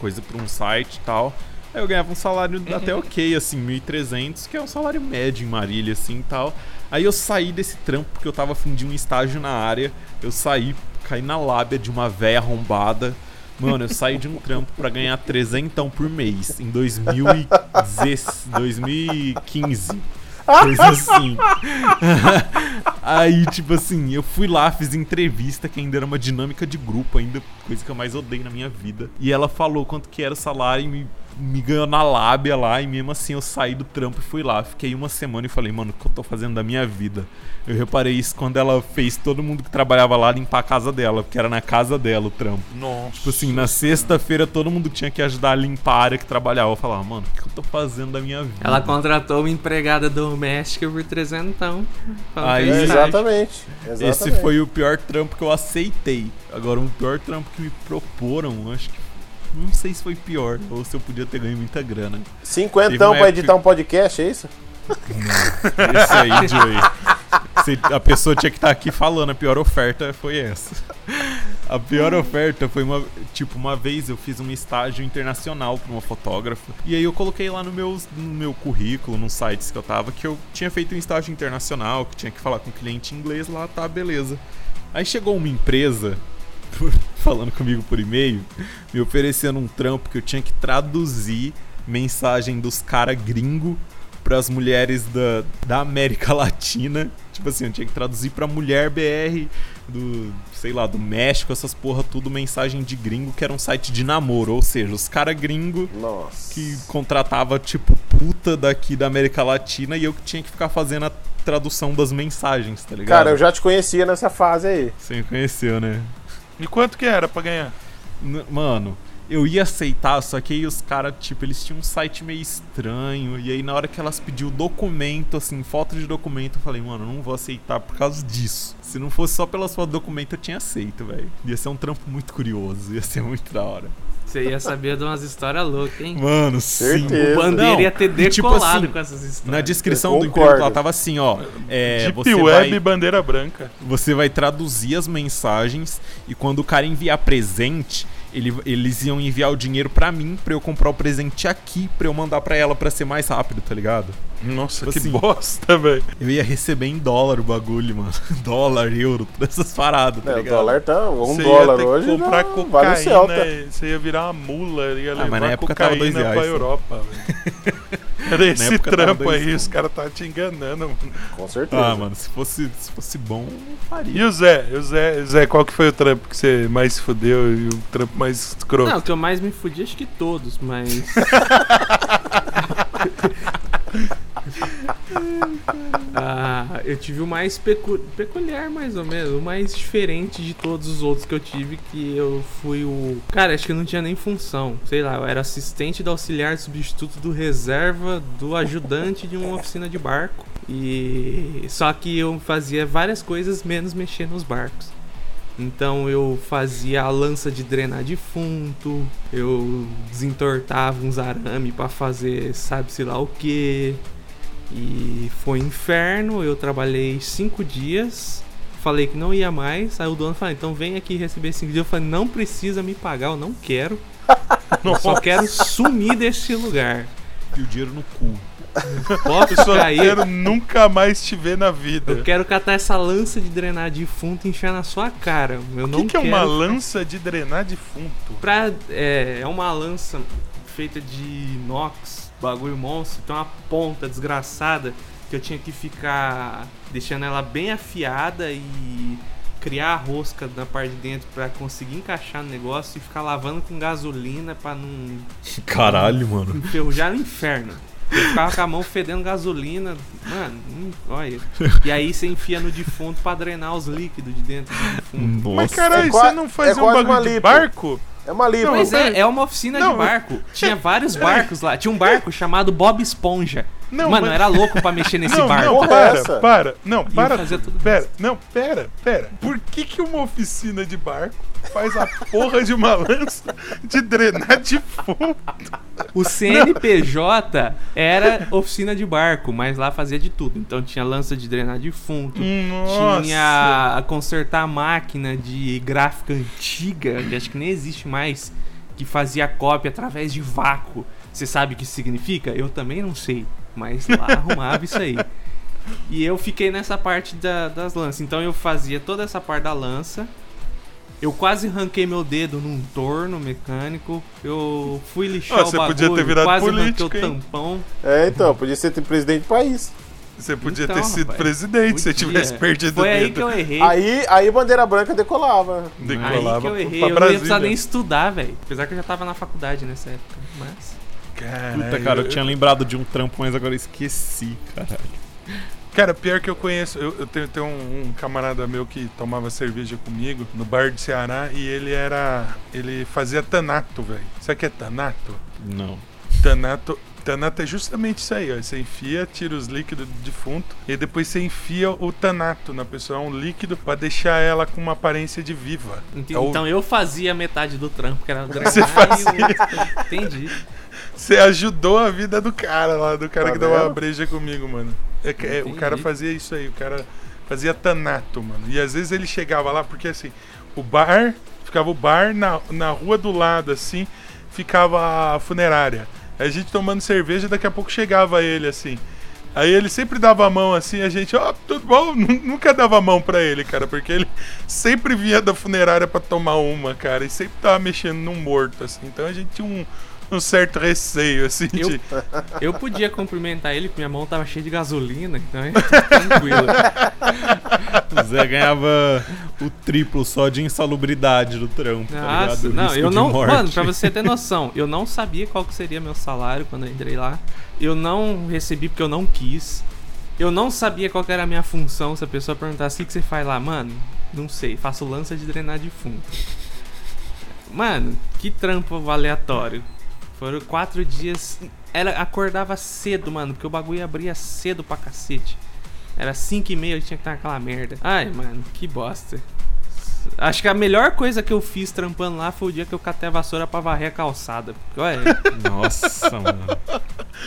coisa pra um site e tal. Aí eu ganhava um salário até ok, assim, 1.300, que é um salário médio em Marília, assim e tal. Aí eu saí desse trampo porque eu tava afim de um estágio na área. Eu saí, caí na lábia de uma véia arrombada. Mano, eu saí de um trampo pra ganhar trezentão por mês em 2010 2015. Coisa assim. Aí, tipo assim, eu fui lá, fiz entrevista, que ainda era uma dinâmica de grupo, ainda coisa que eu mais odeio na minha vida. E ela falou quanto que era o salário e me, me ganhou na lábia lá, e mesmo assim eu saí do trampo e fui lá. Fiquei uma semana e falei, mano, o que eu tô fazendo da minha vida? Eu reparei isso quando ela fez todo mundo que trabalhava lá limpar a casa dela, porque era na casa dela o trampo. Nossa. Tipo assim, na sexta-feira todo mundo tinha que ajudar a limpar a área que trabalhava. Eu falava, mano, o que eu tô fazendo da minha vida? ela contratou uma empregada doméstica por 300. falando Aí- É, estágio. exatamente. Esse exatamente. foi o pior trampo que eu aceitei. Agora, o pior trampo que me proporam, acho que. Não sei se foi pior, ou se eu podia ter ganho muita grana. Cinquentão uma pra época- editar um podcast, é isso? Esse aí, Joey. Se- A pessoa tinha que estar aqui falando, a pior oferta foi essa. A pior oferta foi uma. Tipo, uma vez eu fiz um estágio internacional pra uma fotógrafa. E aí eu coloquei lá no meu, no meu currículo, nos sites que eu tava, que eu tinha feito um estágio internacional, que tinha que falar com cliente em inglês lá, tá, beleza. Aí chegou uma empresa falando comigo por e-mail, me oferecendo um trampo que eu tinha que traduzir mensagem dos cara gringo para as mulheres da, da América Latina. Tipo assim, eu tinha que traduzir pra mulher BR do, sei lá, do México, essas porra tudo, mensagem de gringo, que era um site de namoro. Ou seja, os cara gringo Nossa. que contratava, tipo, puta daqui da América Latina e eu que tinha que ficar fazendo a tradução das mensagens, tá ligado? Cara, eu já te conhecia nessa fase aí. Você me conheceu, né? E quanto que era pra ganhar? N- Mano, eu ia aceitar, só que aí os caras, tipo, eles tinham um site meio estranho. E aí na hora que elas pediu documento, assim, foto de documento, eu falei, mano, não vou aceitar por causa disso. Se não fosse só pelas fotos de documento, eu tinha aceito, velho. Ia ser um trampo muito curioso, ia ser muito da hora. Você ia saber de umas histórias loucas, hein? Mano, sim. Certeza. O Bandeira Não, ia ter e tipo decolado assim, com essas histórias. Na descrição do emprego concordo. lá tava assim, ó. É, Deep você Web vai- bandeira branca. Você vai traduzir as mensagens e quando o cara enviar presente, ele- eles iam enviar o dinheiro pra mim, pra eu comprar o presente aqui, pra eu mandar pra ela pra ser mais rápido, tá ligado? Nossa, Tipo que assim. bosta, velho. Eu ia receber em dólar o bagulho, mano. dólar, euro, todas essas paradas, tá É, o ligado? dólar tá. Um Você dólar ter hoje. comprar não, cocaína, vale o Celta. e você ia virar uma mula, ia Ah, levar mas na época tava cocaína dois reais, pra só. Europa, velho. Era esse época tava trampo aí, os caras tá te enganando, mano. Com certeza. Ah, mano, se fosse, se fosse bom, eu faria. E o Zé? E o Zé, Zé, qual que foi o trampo que você mais se fudeu e o trampo mais escroto? Não, o que eu mais me fudi, acho que todos, mas. ah, eu tive o mais pecu- peculiar, mais ou menos, o mais diferente de todos os outros que eu tive, que eu fui o. Cara, acho que eu não tinha nem função. Sei lá, eu era assistente do auxiliar substituto do reserva do ajudante de uma oficina de barco. E. Só que eu fazia várias coisas menos mexer nos barcos. Então eu fazia a lança de drenar defunto, eu desentortava uns arame pra fazer sabe-se lá o que. E foi um inferno, eu trabalhei cinco dias, falei que não ia mais, aí o dono falou, então vem aqui receber cinco dias. Eu falei, não precisa me pagar, eu não quero. Eu só quero sumir desse lugar. E o dinheiro no cu. Posso Eu só cair? quero nunca mais te ver na vida. Eu quero catar essa lança de drenar defunto e enfiar na sua cara. Eu O não que, que é uma lança de drenar defunto? Pra, é, é uma lança feita de inox, bagulho monstro, tem uma ponta desgraçada que eu tinha que ficar deixando ela bem afiada e criar a rosca na parte de dentro pra conseguir encaixar no negócio e ficar lavando com gasolina pra não Caralho, mano. enferrujar no inferno. Eu ficava com a mão fedendo gasolina, mano, hum, olha. E aí você enfia no defunto pra drenar os líquidos de dentro do defunto. Nossa. Mas caralho, É você não fazia é um bagulho de barco? É uma livre. Pois peraí. é, é uma oficina Não, de barco. Tinha vários barcos lá. Tinha um barco chamado Bob Esponja. Não, Mano, mas- era louco pra mexer nesse não, barco. não, é para, para. Não, para. Pera, não, pera, pera. Por que que uma oficina de barco faz a porra de uma lança de drenar defunto? O CNPJ era oficina de barco, mas lá fazia de tudo. Então tinha lança de drenar defunto. Nossa. Tinha a consertar a máquina de gráfica antiga, que acho que nem existe mais, que fazia cópia através de vácuo. Você sabe o que isso significa? Eu também não sei, mas lá arrumava isso aí. E eu fiquei nessa parte da- das lanças. Então eu fazia toda essa parte da lança. Eu quase arranquei meu dedo num torno mecânico. Eu fui lixar Ah, o você bagulho, podia ter virado quase político, o tampão. É, então, podia ser presidente do país. Você podia Então, ter sido rapaz, presidente se você Podia. tivesse perdido Foi o aí que eu errei. Aí, aí bandeira branca decolava. Aí Decolava que eu errei. pra Eu não ia precisar nem estudar, velho. Apesar que eu já tava na faculdade nessa época. Mas. Caralho, Puta, cara, eu tinha lembrado de um trampo, mas agora eu esqueci, caralho. Cara, pior que eu conheço, eu, eu tenho, tenho um, um camarada meu que tomava cerveja comigo no bar de Ceará e ele era. Ele fazia tanato, velho. Sabe o que é tanato? Não. Tanato. Tanato é justamente isso aí, ó. Você enfia, tira os líquidos do defunto e depois você enfia o tanato na pessoa. É um líquido pra deixar ela com uma aparência de viva. Ente- É o- Então eu fazia metade do trampo, que era Você e o fazia. outro- Entendi. Você ajudou a vida do cara lá, do cara Tá que deu uma breja comigo, mano. É é, o cara fazia isso aí, o cara fazia tanato, mano. E às vezes ele chegava lá, porque assim, o bar, ficava o bar na, na rua do lado, assim, ficava a funerária. Aí a gente tomando cerveja, daqui a pouco chegava ele, assim. Aí ele sempre dava a mão assim, a gente, ó, tudo bom? Nu- Nunca dava a mão pra ele, cara, porque ele sempre vinha da funerária pra tomar uma, cara, e sempre tava mexendo num morto, assim. Então a gente tinha um, um certo receio, assim, Eu- de. Eu podia cumprimentar ele, porque minha mão tava cheia de gasolina, então é tranquilo. O Zé ganhava o triplo só de insalubridade do trampo, tá Nossa, ligado? não, eu de não. Mano, pra você ter noção, eu não sabia qual que seria meu salário quando eu entrei lá. Eu não recebi porque eu não quis. Eu não sabia qual que era a minha função. Se a pessoa perguntasse o que você faz lá, mano, não sei, faço lança de drenar defunto. Mano, que trampo aleatório. Foram quatro dias. Ela acordava cedo, mano, porque o bagulho abria cedo pra cacete. Era 5 e meia, eu tinha que estar naquela merda. Ai, mano, que bosta. Acho que a melhor coisa que eu fiz trampando lá foi o dia que eu catei a vassoura pra varrer a calçada. Porque, olha, Nossa, mano.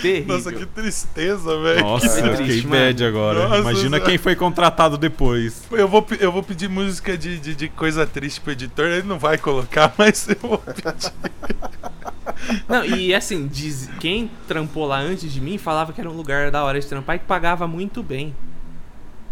terrível. Nossa, que tristeza, velho. Nossa, Que eu triste, fiquei bad agora. Nossa, Imagina Zé. quem foi contratado depois. Eu vou, eu vou pedir música de, de, de coisa triste pro editor, ele não vai colocar, mas eu vou pedir. Não, e assim, diz, quem trampou lá antes de mim falava que era um lugar da hora de trampar e que pagava muito bem.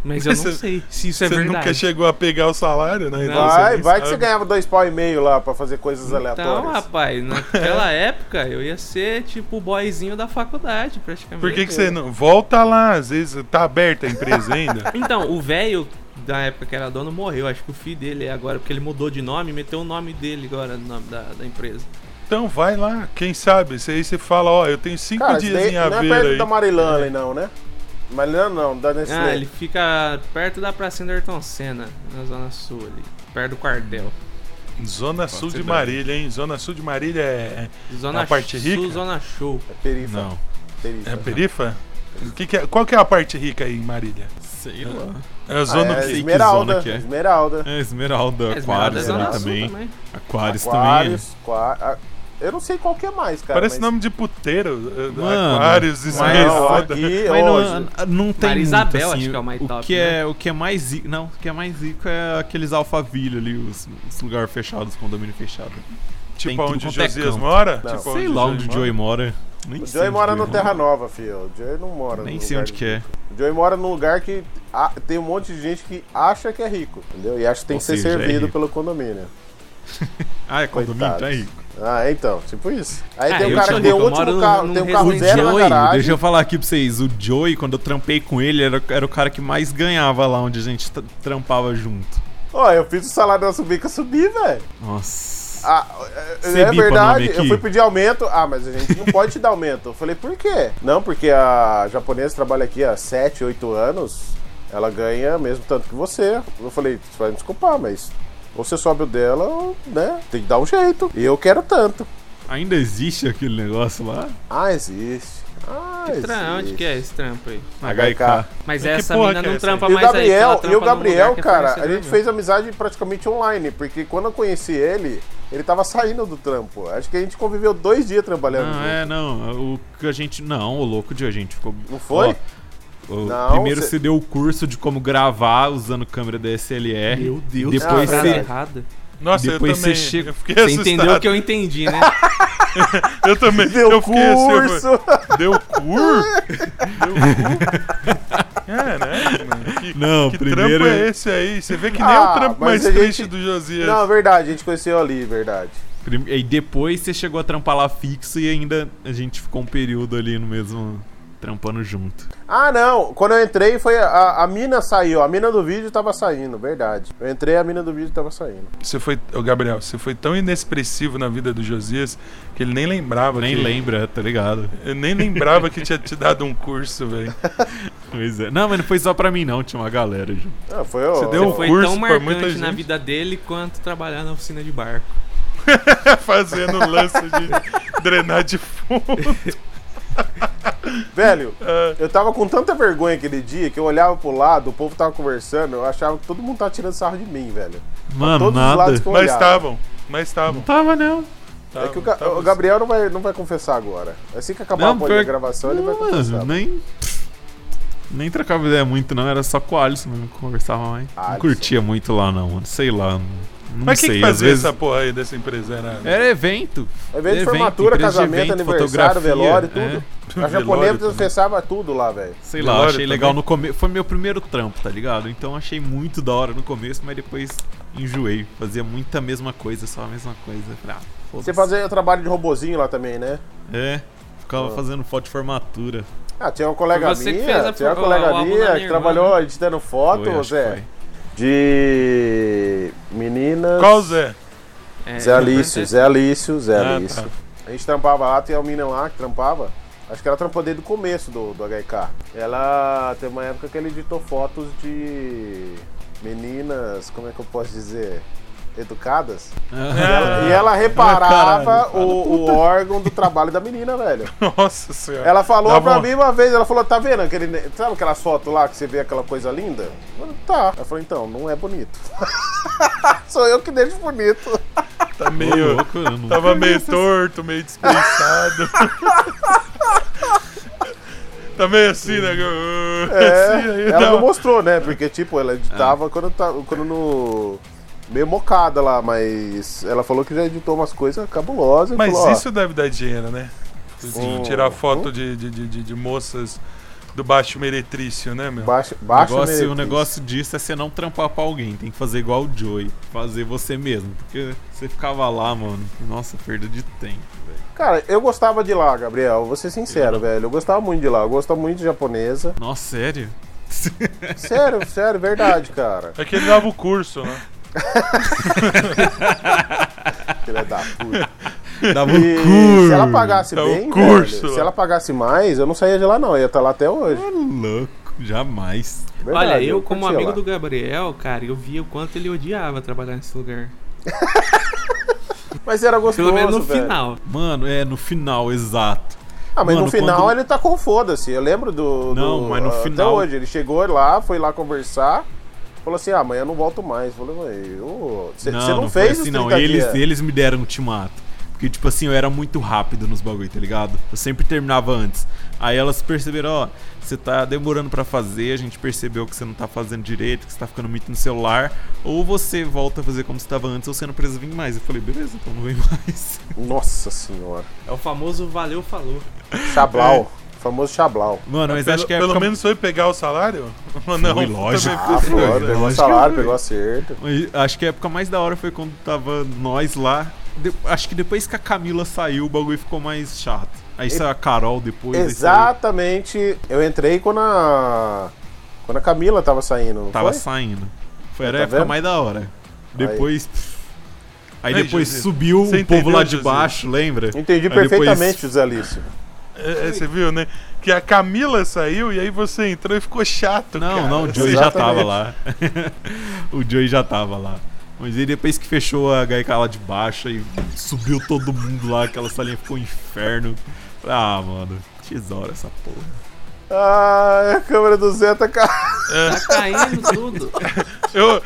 Mas eu não você- sei se isso é Você verdade. nunca chegou a pegar o salário, né? Não. Vai, vai que sabe. você ganhava dois pau e meio lá pra fazer coisas Então, aleatórias. rapaz, naquela época eu ia ser tipo o boyzinho da faculdade, praticamente. Por que, que você não. Volta lá, às vezes tá aberta a empresa ainda. Então, o velho da época que era dono morreu. Acho que o filho dele é agora, porque ele mudou de nome, meteu o nome dele agora no nome da, da empresa. Então vai lá, quem sabe? Você aí você fala, ó, eu tenho cinco Cara, dias daí em não é Aveiro perto aí. da Marilã ali não, né? Marilã não, da Nestlé. Ah, ele fica perto da pracinha do Ayrton Senna, na zona sul ali. Perto do quartel. Zona Sul de. Marília, hein? Zona Sul de Marília é, Zona a parte sul, rica? zona show. É perifa. Não. perifa. é perifa? O que que é- qual que é a parte rica aí em Marília? Sei lá. É a Ah, zona é o quê? Esmeralda, zona que é? Esmeralda. É, Esmeralda, É, Esmeralda Aquários é zona ali sul também. Aquários Aquários, qua- a- Eu não sei qual que é mais, cara. Parece mas... nome de puteiro. eh, Mano, Aquários, mas- Não, Esmeralda. aqui, Mas não, não tem Maria muito, Isabel, assim, acho que é o mais o top, que né? é O que é mais rico... Não, o que é mais rico é aqueles Alphaville ali, os, os lugares fechados, condomínio fechado. Tipo onde o é Josias mora? Não. Tipo Sei onde lá onde o? Joey mora. Nem O Joey mora no Joey Terra Nova, filho. O Joey não mora Nem sei onde que é. O Joey mora num lugar que ah, tem um monte de gente que acha que é rico, entendeu? E acha que tem Ou que ser seja, é servido rico. pelo condomínio. Ah, é condomínio, Coitados. tá rico. Ah, então, tipo isso. Aí Ah, tem um cara que tem o último carro, tem um carro zero na Joey, garagem. deixa eu falar aqui pra vocês. O Joey, quando eu trampei com ele, era, era o cara que mais ganhava lá onde a gente tra- trampava junto. Ó, eu fiz o salário da subir que eu subi, velho. Nossa. Ah, é o verdade, eu fui pedir aumento. Ah, mas a gente não pode te dar aumento. Eu falei, por quê? Não, porque a japonesa trabalha aqui há 7, 8 anos. Ela ganha mesmo tanto que você. Eu falei, você vai me desculpar, mas ou você sobe o dela, ou, né? Tem que dar um jeito. E eu quero tanto. Ainda existe aquele negócio lá? Ah, existe. Ah, Que tra- Onde que é esse trampo aí? HK. Mas essa mina é não essa trampa E o mais aí. Gabriel, e o Gabriel, é cara, a gente fez amizade praticamente online, porque quando eu conheci ele, ele tava saindo do trampo. Acho que a gente conviveu dois dias trabalhando Não, junto. é, não. O que a gente. Não, o louco de a gente ficou. Não foi? Ó, Não, primeiro cê- você deu o curso de como gravar usando câmera DSLR. Meu Deus, Depois Ah, você. verdade. errada. Nossa, Depois eu você também. chega- Eu fiquei Você assustado. entendeu o que eu entendi, né? Eu também. Deu eu fiquei assim, eu curso! Deu cur? Deu cur? Caralho, mano. Que, Não, que primeiro- trampo é esse aí? Você vê que nem Ah, o trampo mais gente- triste do Josias. Não, verdade, a gente conheceu ali, verdade. E depois você chegou a trampar lá fixo e ainda a gente ficou um período ali no mesmo. Trampando junto. Ah, não. Quando eu entrei, foi a, a mina saiu. A mina do vídeo tava saindo, verdade. Eu entrei, a mina do vídeo tava saindo. Você foi, ô Gabriel, você foi tão inexpressivo na vida do Josias que ele nem lembrava. Nem que, lembra, tá ligado? Eu nem lembrava que tinha te dado um curso, velho. Pois é. Não, mas não foi só pra mim, não. Tinha uma galera junto. Ah, foi o. Você deu um Foi curso tão marcante na vida dele quanto trabalhar na oficina de barco. Fazendo lance de drenar de fundo. Velho, Ah, eu tava com tanta vergonha aquele dia que eu olhava pro lado, o povo tava conversando, eu achava que todo mundo tava tirando sarro de mim, velho. Mano, Todos os nada. lados que eu mas olhava. estavam, mas estavam. Não tava, não. É que o, Ga- estavam. o Gabriel não vai, não vai confessar agora. Assim que acabar Não, a pior- a gravação, ele vai Não, confessar. mano, nem. Nem trocava ideia muito, não. Era só com o Alisson mesmo que conversava mais. Não Alisson. curtia muito lá, não, mano. Sei lá. Não, não Mas sei. que Às fazia vezes. essa porra aí dessa empresa? Era... Era evento. Evento de Evento, formatura, de casamento, evento, aniversário, velório, é. tudo. A Velório japonesa fechava tudo lá, velho. Sei lá, achei também? legal no começo. Foi meu primeiro trampo, tá ligado? Então achei muito da hora no começo, mas depois enjoei. Fazia muita mesma coisa, só a mesma coisa. Ah. Você fazia o trabalho de robozinho lá também, né? É, ficava Ah. fazendo foto de formatura. Ah, tinha uma colega que minha, a tinha uma colega o minha que irmã, trabalhou editando foto, Foi, que Zé. foi. De meninas. Qual Zé? É, Zé Alício, Zé Alício, Zé Ah, Alício. tá. A gente trampava lá, tem uma menina lá que trampava. Acho que ela trampou desde o começo do, do HK. Ela teve uma época que ela editou fotos de meninas, como é que eu posso dizer? Educadas. Ah, E ela, e ela reparava caralho. o, o órgão do trabalho da menina, velho. Nossa senhora. Ela falou Dá pra bom. mim uma vez, ela falou, tá vendo aquele. Sabe aquelas fotos lá que você vê aquela coisa linda? Falei, tá. Ela falou, então, não é bonito. Sou eu que deixo bonito. Tá meio. louco, Tava meio torto, meio despreçado. tá meio assim, né? É, assim, ela não mostrou, né? Porque, tipo, ela editava quando, tá, quando no. Meio mocada lá, mas ela falou que já editou umas coisas cabulosas. e Mas falou, ó, isso deve dar dinheiro, né? Sim. Tirar foto de, de, de, de- de moças do baixo meretrício, né, meu? Baixa, O baixa negócio, o meretriz. negócio disso é você não trampar pra alguém, tem que fazer igual o Joey, fazer você mesmo. Porque você ficava lá, mano, nossa, perda de tempo, velho. Cara, eu gostava de lá, Gabriel. Vou ser sincero, velho. Eu gostava muito de lá. Eu gostava muito de japonesa. Nossa, sério? Sério, sério, verdade, cara. É que ele dava o curso, né? Filha da puta. Dava um curso. se ela pagasse o bem, curso velho, se ela pagasse mais, eu não saía de lá não. Eu ia estar lá até hoje. Louco, jamais. Verdade, Olha, eu, como curtia amigo lá. do Gabriel, cara, eu via o quanto ele odiava trabalhar nesse lugar. Mas era gostoso, Pelo menos no velho. final. Mano, é no final, exato. Ah, mas Mano, no final quando- ele tá com foda-se. Eu lembro do. Não, do- mas no até final- hoje. Ele chegou lá, foi lá conversar. Falou assim: ah, amanhã eu não volto mais. Eu falei, você não, não, não fez assim, os não. 30 Eles, dias? eles me deram um ultimato. Porque, tipo assim, eu era muito rápido nos bagulho, tá ligado? Eu sempre terminava antes. Aí elas perceberam, ó, você tá demorando pra fazer, a gente percebeu que você não tá fazendo direito, que você tá ficando muito no celular. Ou você volta a fazer como você tava antes, ou você não precisa vir mais. Eu falei, beleza, então não vem mais. Nossa senhora. É o famoso valeu, falou. Chablau. Famoso Chablau. Mano, mas pelo, acho que é pelo época- menos foi pegar o salário? Não? Foi, lógico. Ah, foi, né? Pegou o salário, pegou acerto. Mas Acho que a época mais da hora foi quando tava nós lá. De- acho que depois que a Camila saiu, o bagulho ficou mais chato. Aí saiu a Carol depois. saiu- Exatamente. Eu entrei quando a. Quando a Camila tava saindo, não Tava foi? saindo. Foi era Tá a época vendo? mais da hora. Depois. Aí, Aí, depois subiu você o povo lá de baixo, lembra? Entendi Aí depois- perfeitamente, José Alício. É, é, você viu, né? Que a Camila saiu e aí você entrou e ficou chato, Não, cara. não, o Joey já Exatamente. tava lá. o Joey já tava lá. Mas aí depois que fechou a HK lá de baixo e subiu todo mundo lá, aquela salinha ficou um inferno. Ah, mano, tesoura essa porra. Ah, a câmera do Zé tá ca... Tá caindo tudo. Eu...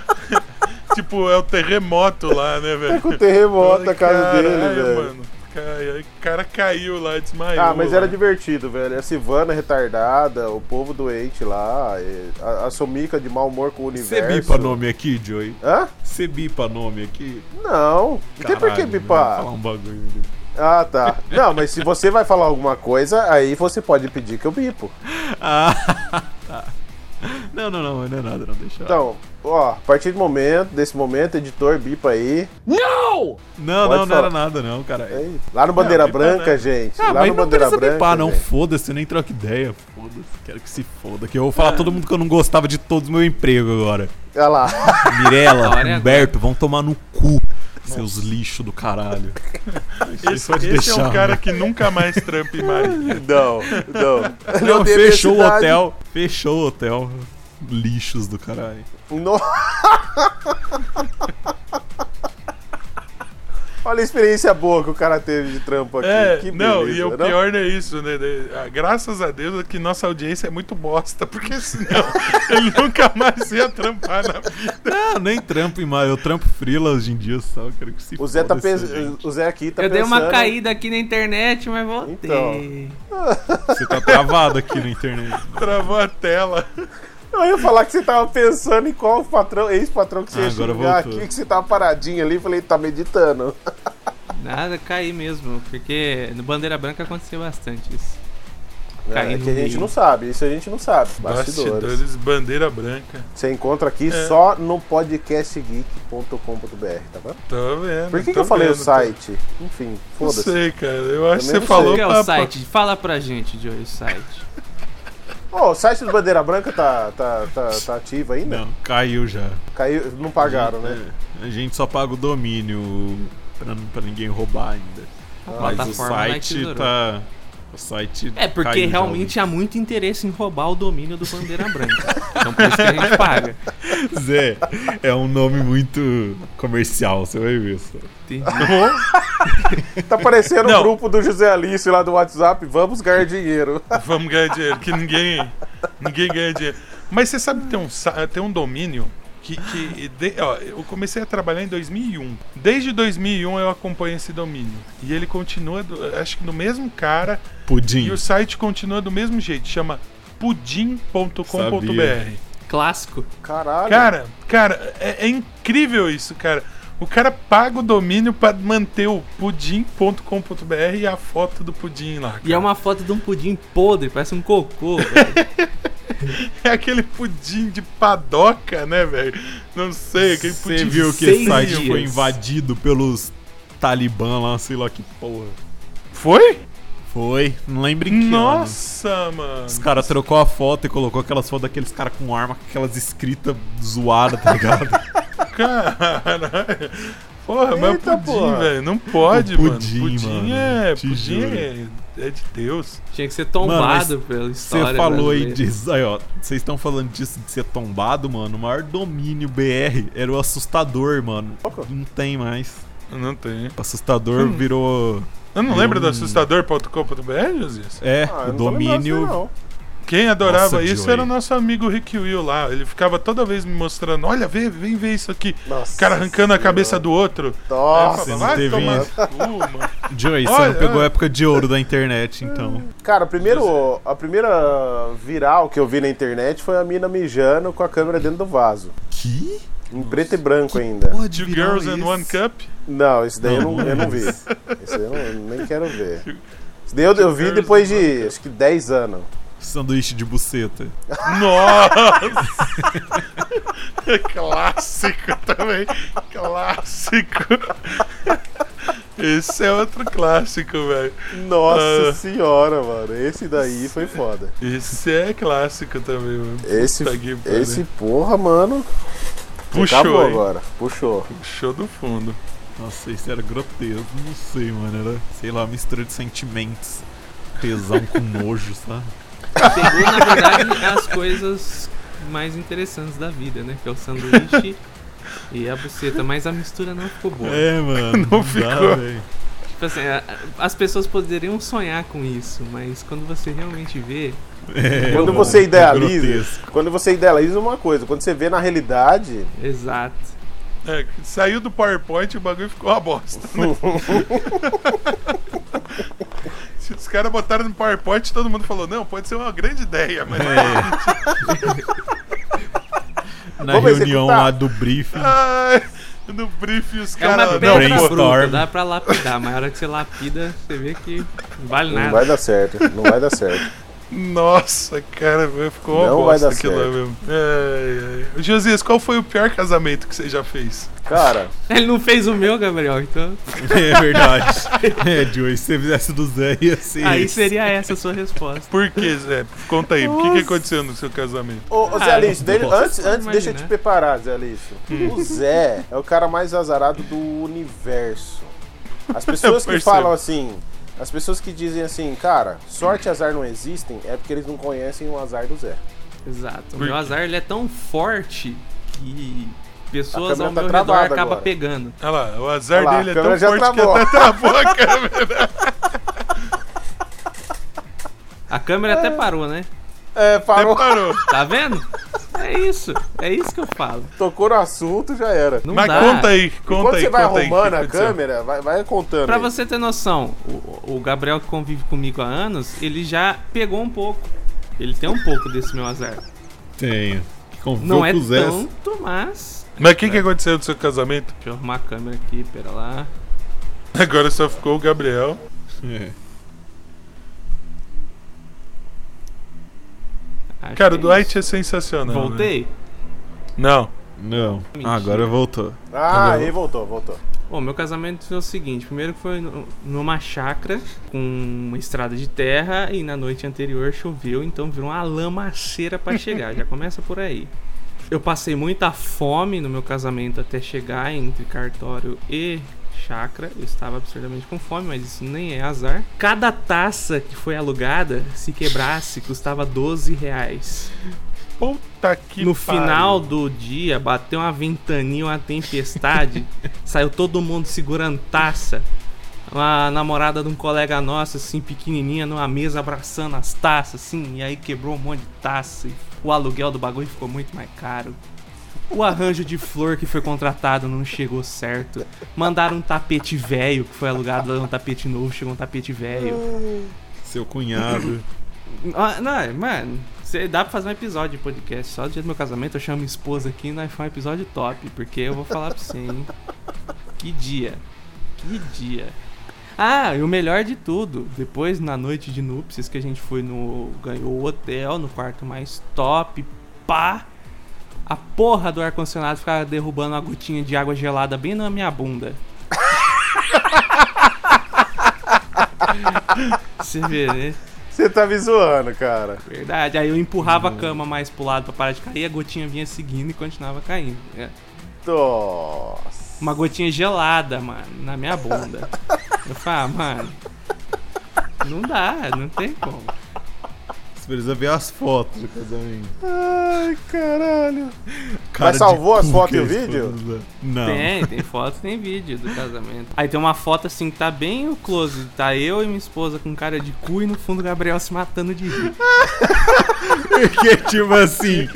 tipo, é o terremoto lá, né, velho? com o terremoto na casa Caralho, dele, velho. O cara caiu lá, desmaiou. Ah, mas lá. era divertido, velho. A Silvana retardada, o povo doente lá, a, a Somica de mau humor com o Você universo. bipa nome aqui, Joey? Hã? Você bipa nome aqui? Não, não tem por que bipar. Vou falar um bagulho. ali. Ah, tá. Não, mas se você vai falar alguma coisa, aí você pode pedir que eu bipo. Ah, tá. Não, não, não, não é nada, não, deixa. Então, ó, a partir do momento, desse momento, editor, bipa aí. No! Não, pode não, não falar. era nada, não, cara. aí. Lá no Bandeira Não, bipa Branca, não. gente. Ah, lá mas no não Bandeira Branca. bipar, não. Foda-se, eu nem troco ideia. Foda-se, quero que se foda. Que eu vou falar todo mundo que eu não gostava de todos os meus empregos agora. Olha lá. Mirella. Humberto, vão tomar no cu, seus lixos do caralho. Esse, esse é deixar, um cara mano. que nunca mais trampa em Maria. Não, não. Não, tem fechou o hotel. Fechou o hotel. Lixos do caralho. No- Olha a experiência boa que o cara teve de trampo aqui. É, que não, beleza, e o não? pior não é isso, né? Ah, Graças a Deus é que nossa audiência é muito bosta, porque senão ele nunca mais ia trampar na vida. Não, nem trampo em maio. Eu trampo frila hoje em dia só. Quero que se O Zé, tá foda essa pens... gente. o Zé aqui tá eu dei pensando... uma caída aqui na internet, mas voltei. Então. Você tá travado aqui na internet. Travou a tela. Eu ia falar que você tava pensando em qual patrão, ex-patrão que você Ah, ia voltou. aqui, que você tava paradinho ali. Falei, tá meditando. Nada, caí mesmo, porque no Bandeira Branca aconteceu bastante isso. Caí É, no que a gente não sabe, isso a gente não sabe. Bastidores. Bastidores, bandeira branca. Você encontra aqui É. só no podcastgeek.com.br, tá vendo? Tô vendo. Por que, que eu falei o vendo, site? Enfim, Não foda-se. sei, cara. Eu acho que você não falou Qual que é pra- o site? Fala pra gente, Joey, o site. Ô, o site do Bandeira Branca tá, tá, tá, tá ativo ainda? Não, caiu já. Caiu, não pagaram, né? É, A gente só paga o domínio pra, não- pra ninguém roubar ainda. A Mas o site tá. O site. É, porque caiu já, realmente há muito interesse em roubar o domínio do Bandeira Branca. então por isso que a gente paga. Zé, é um nome muito comercial, você vai ver só. Entendi. Tá parecendo o grupo do José Alice lá do WhatsApp. Vamos ganhar dinheiro. Vamos ganhar dinheiro, que ninguém, ninguém ganha dinheiro. Mas você sabe que tem um, tem um domínio que, que de- ó, eu comecei a trabalhar em 2001. Desde 2001 eu acompanho esse domínio. E ele continua, do- acho que do mesmo cara, Pudim. e o site continua do mesmo jeito. Chama pudim.com.br. Clássico. Caralho. Cara, cara, é, é incrível isso, cara. O cara paga o domínio pra manter o pudim.com.br e a foto do pudim lá. E é cara. uma foto de um pudim podre, parece um cocô. velho. É aquele pudim de padoca, né, velho? Não sei, aquele Você pudim viu que esse site dias. foi invadido pelos talibã lá, sei lá que porra. Foi? Foi, não lembro em que ano. Nossa, mano. Os caras trocou a foto e colocou aquelas fotos daqueles caras com arma, com aquelas escritas zoadas, tá ligado? Caralho. Porra, mas Eita, pudim, porra. velho. Não pode, O mano. pudim, Pudim mano, é. Pudim é, é de Deus. Tinha que ser Mano, tombado mas pela Você história. falou aí disso, aí ó, vocês estão falando disso de ser tombado, mano. O maior domínio BR era o assustador, mano. Não tem mais. Não tem. O assustador virou. Eu não lembro do Hum. assustador.com.br, Josias? É, Ah, o domínio. Não. Quem adorava Nossa, isso Joey. era o nosso amigo Rick Will lá. Ele ficava toda vez me mostrando: olha, vem, vem ver isso aqui. Nossa O cara arrancando a senhora. cabeça do outro. Nossa, Você não teve isso. cu. Joey, você Olha, não pegou a olha. época de ouro da internet, então. Cara, primeiro, a primeira viral que eu vi na internet foi a mina mijando com a câmera dentro do vaso. Que? Em preto e branco ainda. Two Girls é and esse? One Cup. Não, esse daí eu, não, eu não vi. Esse daí eu não- nem quero ver. Esse daí eu, eu vi depois de acho que 10 anos. Sanduíche de buceta. Nossa! Clássico também. Clássico. Esse é outro clássico, velho. Nossa Ah. senhora, mano. Esse daí foi foda. Esse é clássico também, mano. Esse, pariu. esse porra, mano. puxou, acabou hein? agora. Puxou. Puxou do fundo. Nossa, isso era grotesco. Não sei, mano. Era, sei lá, mistura de sentimentos. Tesão com nojo, sabe? Pegou, na verdade, as coisas mais interessantes da vida, né? Que é o sanduíche e a buceta. Mas a mistura não ficou boa. É, mano. Não dá, ficou. velho. Tipo assim, a- as pessoas poderiam sonhar com isso, mas quando você realmente vê, É, Quando mano, você é idealiza, grotesco. quando você idealiza uma coisa, quando você vê na realidade, exato. É, saiu do PowerPoint e o bagulho ficou uma bosta. né? Se os caras botaram no PowerPoint, todo mundo falou: não, pode ser uma grande ideia, mas. É. Na Vamos reunião executar. lá do briefing. Ai, no briefing os É uma caras. pedra brainstorm. bruta, dá pra lapidar, mas na hora que você lapida, você vê que não vale não nada. vai dar certo. Não vai dar certo. Nossa, cara, ficou uma Não vai bosta dar aquilo lá certo. mesmo. Ai, ai. Josias, qual foi o pior casamento que você já fez? Cara, Ele não fez o meu, Gabriel, então. É verdade. É, Joey, se você fizesse do Zé, ia ser. Aí esse. seria essa a sua resposta. Por que, Zé? Conta aí, o que, que aconteceu no seu casamento? Ô, ô, Zé Ah, nossa, antes, antes deixa eu te preparar, Zé Alice. O Zé é o cara mais azarado do universo. As pessoas que falam assim, as pessoas que dizem assim, cara, sorte e azar não existem, é porque eles não conhecem o azar do Zé. Exato. O meu azar ele é tão forte que pessoas ao tá meu redor travada acabam agora. pegando. Olha lá, o azar Olha lá, dele a é tão forte travou. que até travou a câmera. A câmera até parou, né? É, Até parou, parou. Tá vendo? É isso. É isso que eu falo. tocou no assunto, já era. Não Mas dá. conta aí, conta quando aí. você vai arrumando a câmera, vai, vai contando. Pra aí. você ter noção, o, o Gabriel que convive comigo há anos, ele já pegou um pouco. Ele tem um pouco desse meu azar. Tenho. Conviveu Não é com o Zé. tanto, mas. Mas o que, que aconteceu no seu casamento? Deixa eu arrumar a câmera aqui, pera lá. Agora só ficou o Gabriel. É. Acho Cara, o que é Dwight é sensacional. né? Voltei? Não. Não. Mentira. agora voltou. Ah, aí voltou, voltou. Bom, meu casamento foi o seguinte: primeiro foi no- numa chácara com uma estrada de terra e na noite anterior choveu, então virou uma lamaceira pra chegar. Já começa por aí. Eu passei muita fome no meu casamento até chegar entre cartório e chácara. Eu estava absurdamente com fome, mas isso nem é azar. Cada taça que foi alugada, se quebrasse, custava 12 reais. Puta que no pariu. final do dia, bateu uma ventania, uma tempestade. saiu todo mundo segurando taça. Uma namorada de um colega nosso, assim, pequenininha, numa mesa abraçando as taças, assim. E aí quebrou um monte de taça. O aluguel do bagulho ficou muito mais caro. O arranjo de flor que foi contratado não chegou certo. Mandaram um tapete velho, que foi alugado um tapete novo, chegou um tapete velho. Seu cunhado. Ah, Não, mano, dá pra fazer um episódio de podcast só do dia do meu casamento. Eu chamo minha esposa aqui e nós faz um episódio top. Porque eu vou falar pra você, hein? Que dia. Que dia. Ah, e o melhor de tudo, depois na noite de núpcias que a gente foi no. ganhou o hotel, no quarto mais top, pá. A porra do ar-condicionado ficava derrubando uma gotinha de água gelada bem na minha bunda. Você vê, né? Você tá me zoando, cara. Verdade. Aí eu empurrava a cama mais pro lado pra parar de cair, a gotinha vinha seguindo e continuava caindo. É. Nossa. Uma gotinha gelada, mano, na minha bunda. Eu falei, ah, mano. Não dá, não tem como. Você precisa ver as fotos do casamento. Ai, caralho. Cara Mas salvou as fotos e o vídeo? Não. Tem, tem foto, tem vídeo do casamento. Aí tem uma foto assim que tá bem o close. Tá eu e minha esposa com cara de cu e no fundo o Gabriel se matando de rir. Porque, tipo assim,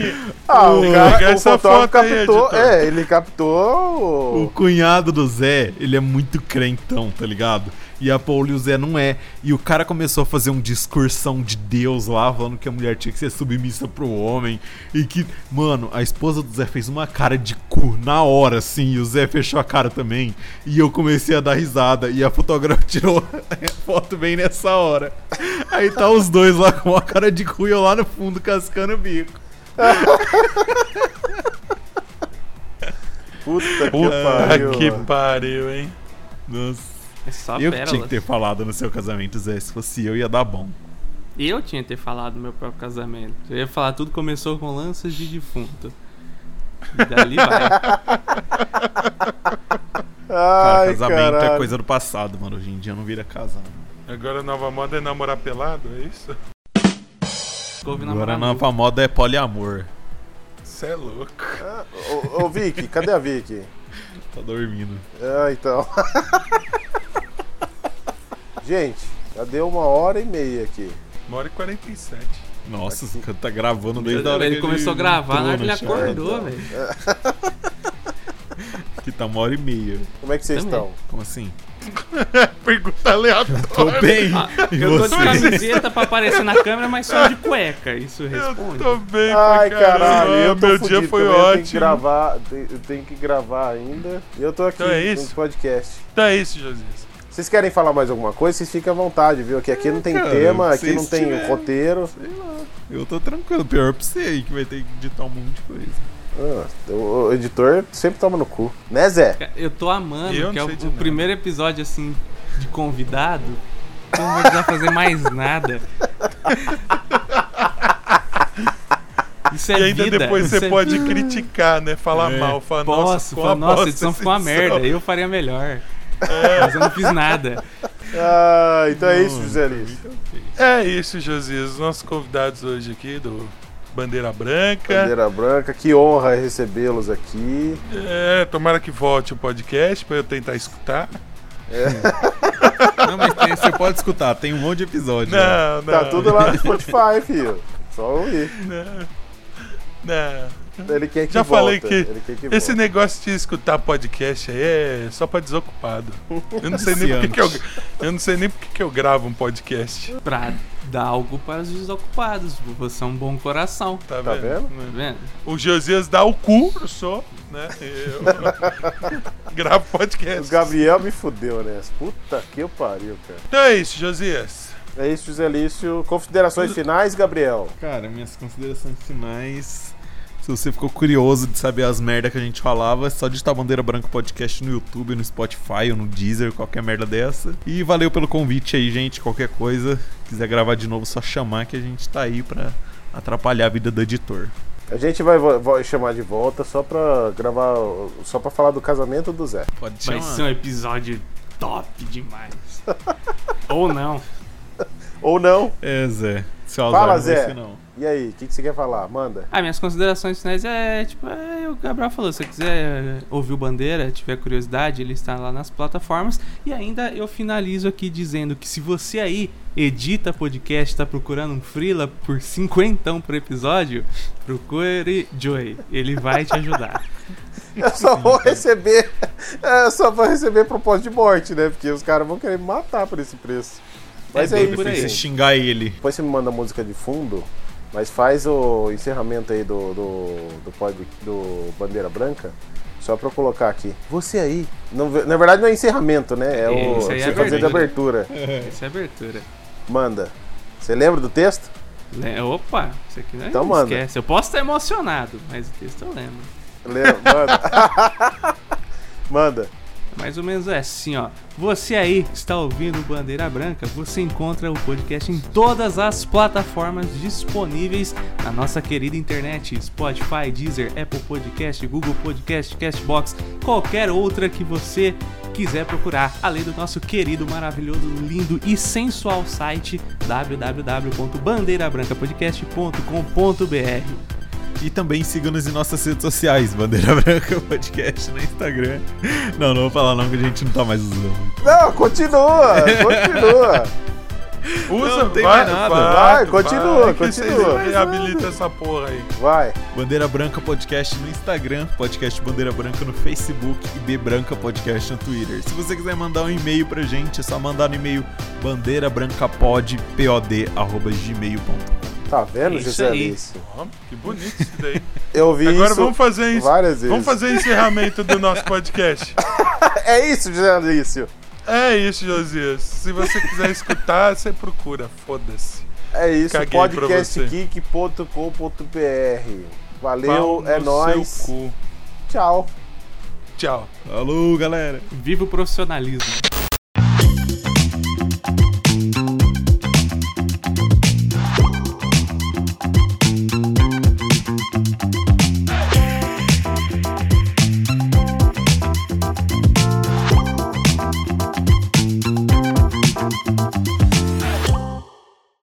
Ah, o, Ô, cara, o essa fotógrafo foto aí, captou. é, ele captou. o o- cunhado do Zé, ele é muito crentão, tá ligado? E a Paula e o Zé não é. E o cara começou a fazer um discursão de Deus lá, falando que a mulher tinha que ser submissa pro homem. E que, mano, a esposa do Zé fez uma cara de cu na hora, assim. E o Zé fechou a cara também. E eu comecei a dar risada. E a fotógrafa tirou a foto bem nessa hora. Aí tá os dois lá com uma cara de cu e eu lá no fundo cascando o bico. Puta que Puta pariu. que mano. pariu, hein? Nossa. É só eu pérolas. tinha que ter falado no seu casamento, Zé. Se fosse eu, ia dar bom. Eu tinha que ter falado no meu próprio casamento. Eu ia falar tudo começou com lanças de defunto. E dali vai. Cara, Ai, casamento caralho. é coisa do passado, mano. Hoje em dia não vira casado. Agora a nova moda é namorar pelado, é isso? Agora a nova moda é poliamor. Cê é louco. Ah, Ô, ô, Vicky, cadê a Vicky? Tá dormindo. Ah, então. Gente, já deu uma hora e meia aqui. Uma hora e 47. Nossa, o cara tá gravando desde a hora Ele que começou a gravar, na hora que ele acordou, então. velho. Que tá uma hora e meia. Como é que vocês Também. estão? Como assim? Pergunta aleatória. Tô bem. e Eu tô de camiseta pra aparecer na câmera, mas só de cueca. Isso Eu responde. tô bem Ai, caralho, eu tô Meu fudido dia foi também, Eu tenho que ótimo. gravar, eu tenho que gravar ainda. E eu tô aqui Então é isso? no podcast. Então é isso, Josias. Vocês querem falar mais alguma coisa? Vocês fiquem à vontade, viu? Que aqui não tem cara, tema, aqui não tem tiverem- roteiro. Eu tô tranquilo. Pior pra você aí que vai ter que editar um monte de coisa. Ah, o, editor sempre toma no cu. Né, Zé? Eu tô amando, Eu que é o, sei o primeiro episódio, assim, de convidado. Eu não vou precisar fazer mais nada. Isso é e ainda vida. depois você é pode criticar, né? Falar É. mal. Falar, nossa, Posso, ficou fala, uma nossa, a bosta edição ficou uma edição." merda. Eu faria melhor. Mas eu não fiz nada. Ah, então é isso, José Liz. É isso, Josias. Os nossos convidados hoje aqui do Bandeira Branca. Bandeira Branca, que honra recebê-los aqui. É, tomara que volte o podcast pra eu tentar escutar. Não, mas tem- você pode escutar. Tem um monte de episódio. Não, não. Tá tudo lá no Spotify, filho. Só ouvir. Não. Não. Ele quer que Já volta. falei que Ele quer que Esse volta. negócio de escutar podcast aí é só pra desocupado. Eu não sei nem porque que eu, eu não sei nem porque que eu gravo um podcast. Pra dar algo para os desocupados. Você é um bom coração. Tá, Tá vendo? vendo? Tá vendo? O Josias dá o cu, eu sou, né? Eu gravo O podcast. Gabriel me fudeu nessa. Puta que eu pariu, cara. Então é isso, Josias. É isso, José Lício. Considerações finais, Gabriel? Cara, minhas considerações finais. Se você ficou curioso de saber as merda que a gente falava, é só digitar Bandeira Branca Podcast no YouTube, no Spotify ou no Deezer, qualquer merda dessa. E valeu pelo convite aí, gente. Qualquer coisa, quiser gravar de novo, só chamar que a gente tá aí pra atrapalhar a vida do editor. A gente vai, vai chamar de volta só pra gravar. Só pra falar do casamento do Zé. Pode Vai chamar. ser um episódio top demais. Ou não. Ou não. É, Zé. Se Fala, Zé. vai ser, não. E aí, o que, que você quer falar? Manda. Ah, minhas considerações finais é, tipo, é, o Gabriel falou, se você quiser ouvir o Bandeira, tiver curiosidade, ele está lá nas plataformas. E ainda eu finalizo aqui dizendo que se você aí edita podcast, tá procurando um freela por cinquentão por episódio, procure Joey, ele vai te ajudar. Eu só vou receber. Eu só vou receber propósito de morte, né? Porque os caras vão querer me matar por esse preço. Mas É é, bem isso, por aí. Xingar ele. Depois você me manda a música de fundo, mas faz o encerramento aí do, do, do, pod, do Bandeira Branca. Só pra eu colocar aqui. Você aí. Não, na verdade não é encerramento, né? É o Isso é fazer de abertura. Essa é abertura. Manda. Você lembra do texto? Le- Opa, isso aqui não, Então não manda. esquece. Eu posso estar emocionado, mas o texto eu lembro. Lembra? Manda. Manda. Mais ou menos é assim, ó. Você aí está ouvindo Bandeira Branca, você encontra o podcast em todas as plataformas disponíveis na nossa querida internet: Spotify, Deezer, Apple Podcast, Google Podcast, Castbox, qualquer outra que você quiser procurar, além do nosso querido, maravilhoso, lindo e sensual site www.bandeirabrancapodcast.com.br. E também siga-nos em nossas redes sociais, Bandeira Branca Podcast no Instagram. Não, não vou falar não que a gente não tá mais usando. Não, continua. Continua. Usa, Não tem vai, mais nada. Vai, continua, vai continua. Vocês reabilitam essa porra aí. Vai. Bandeira Branca Podcast no Instagram, Podcast Bandeira Branca no Facebook e B Branca Podcast no Twitter. Se você quiser mandar um e-mail pra gente, é só mandar no e-mail bandeirabrancapod.pod@gmail.com. Tá vendo, isso José. Alice? Que bonito isso daí. Eu vi Agora isso vamos fazer isso. várias vezes. Vamos fazer o encerramento do nosso podcast. É isso, José Alice. É isso, Josias. Se você quiser escutar, você procura. Foda-se. É isso, podcastgeek.com.br. Valeu, Pau é nóis. Tchau. Tchau. Falou, galera! Viva o profissionalismo!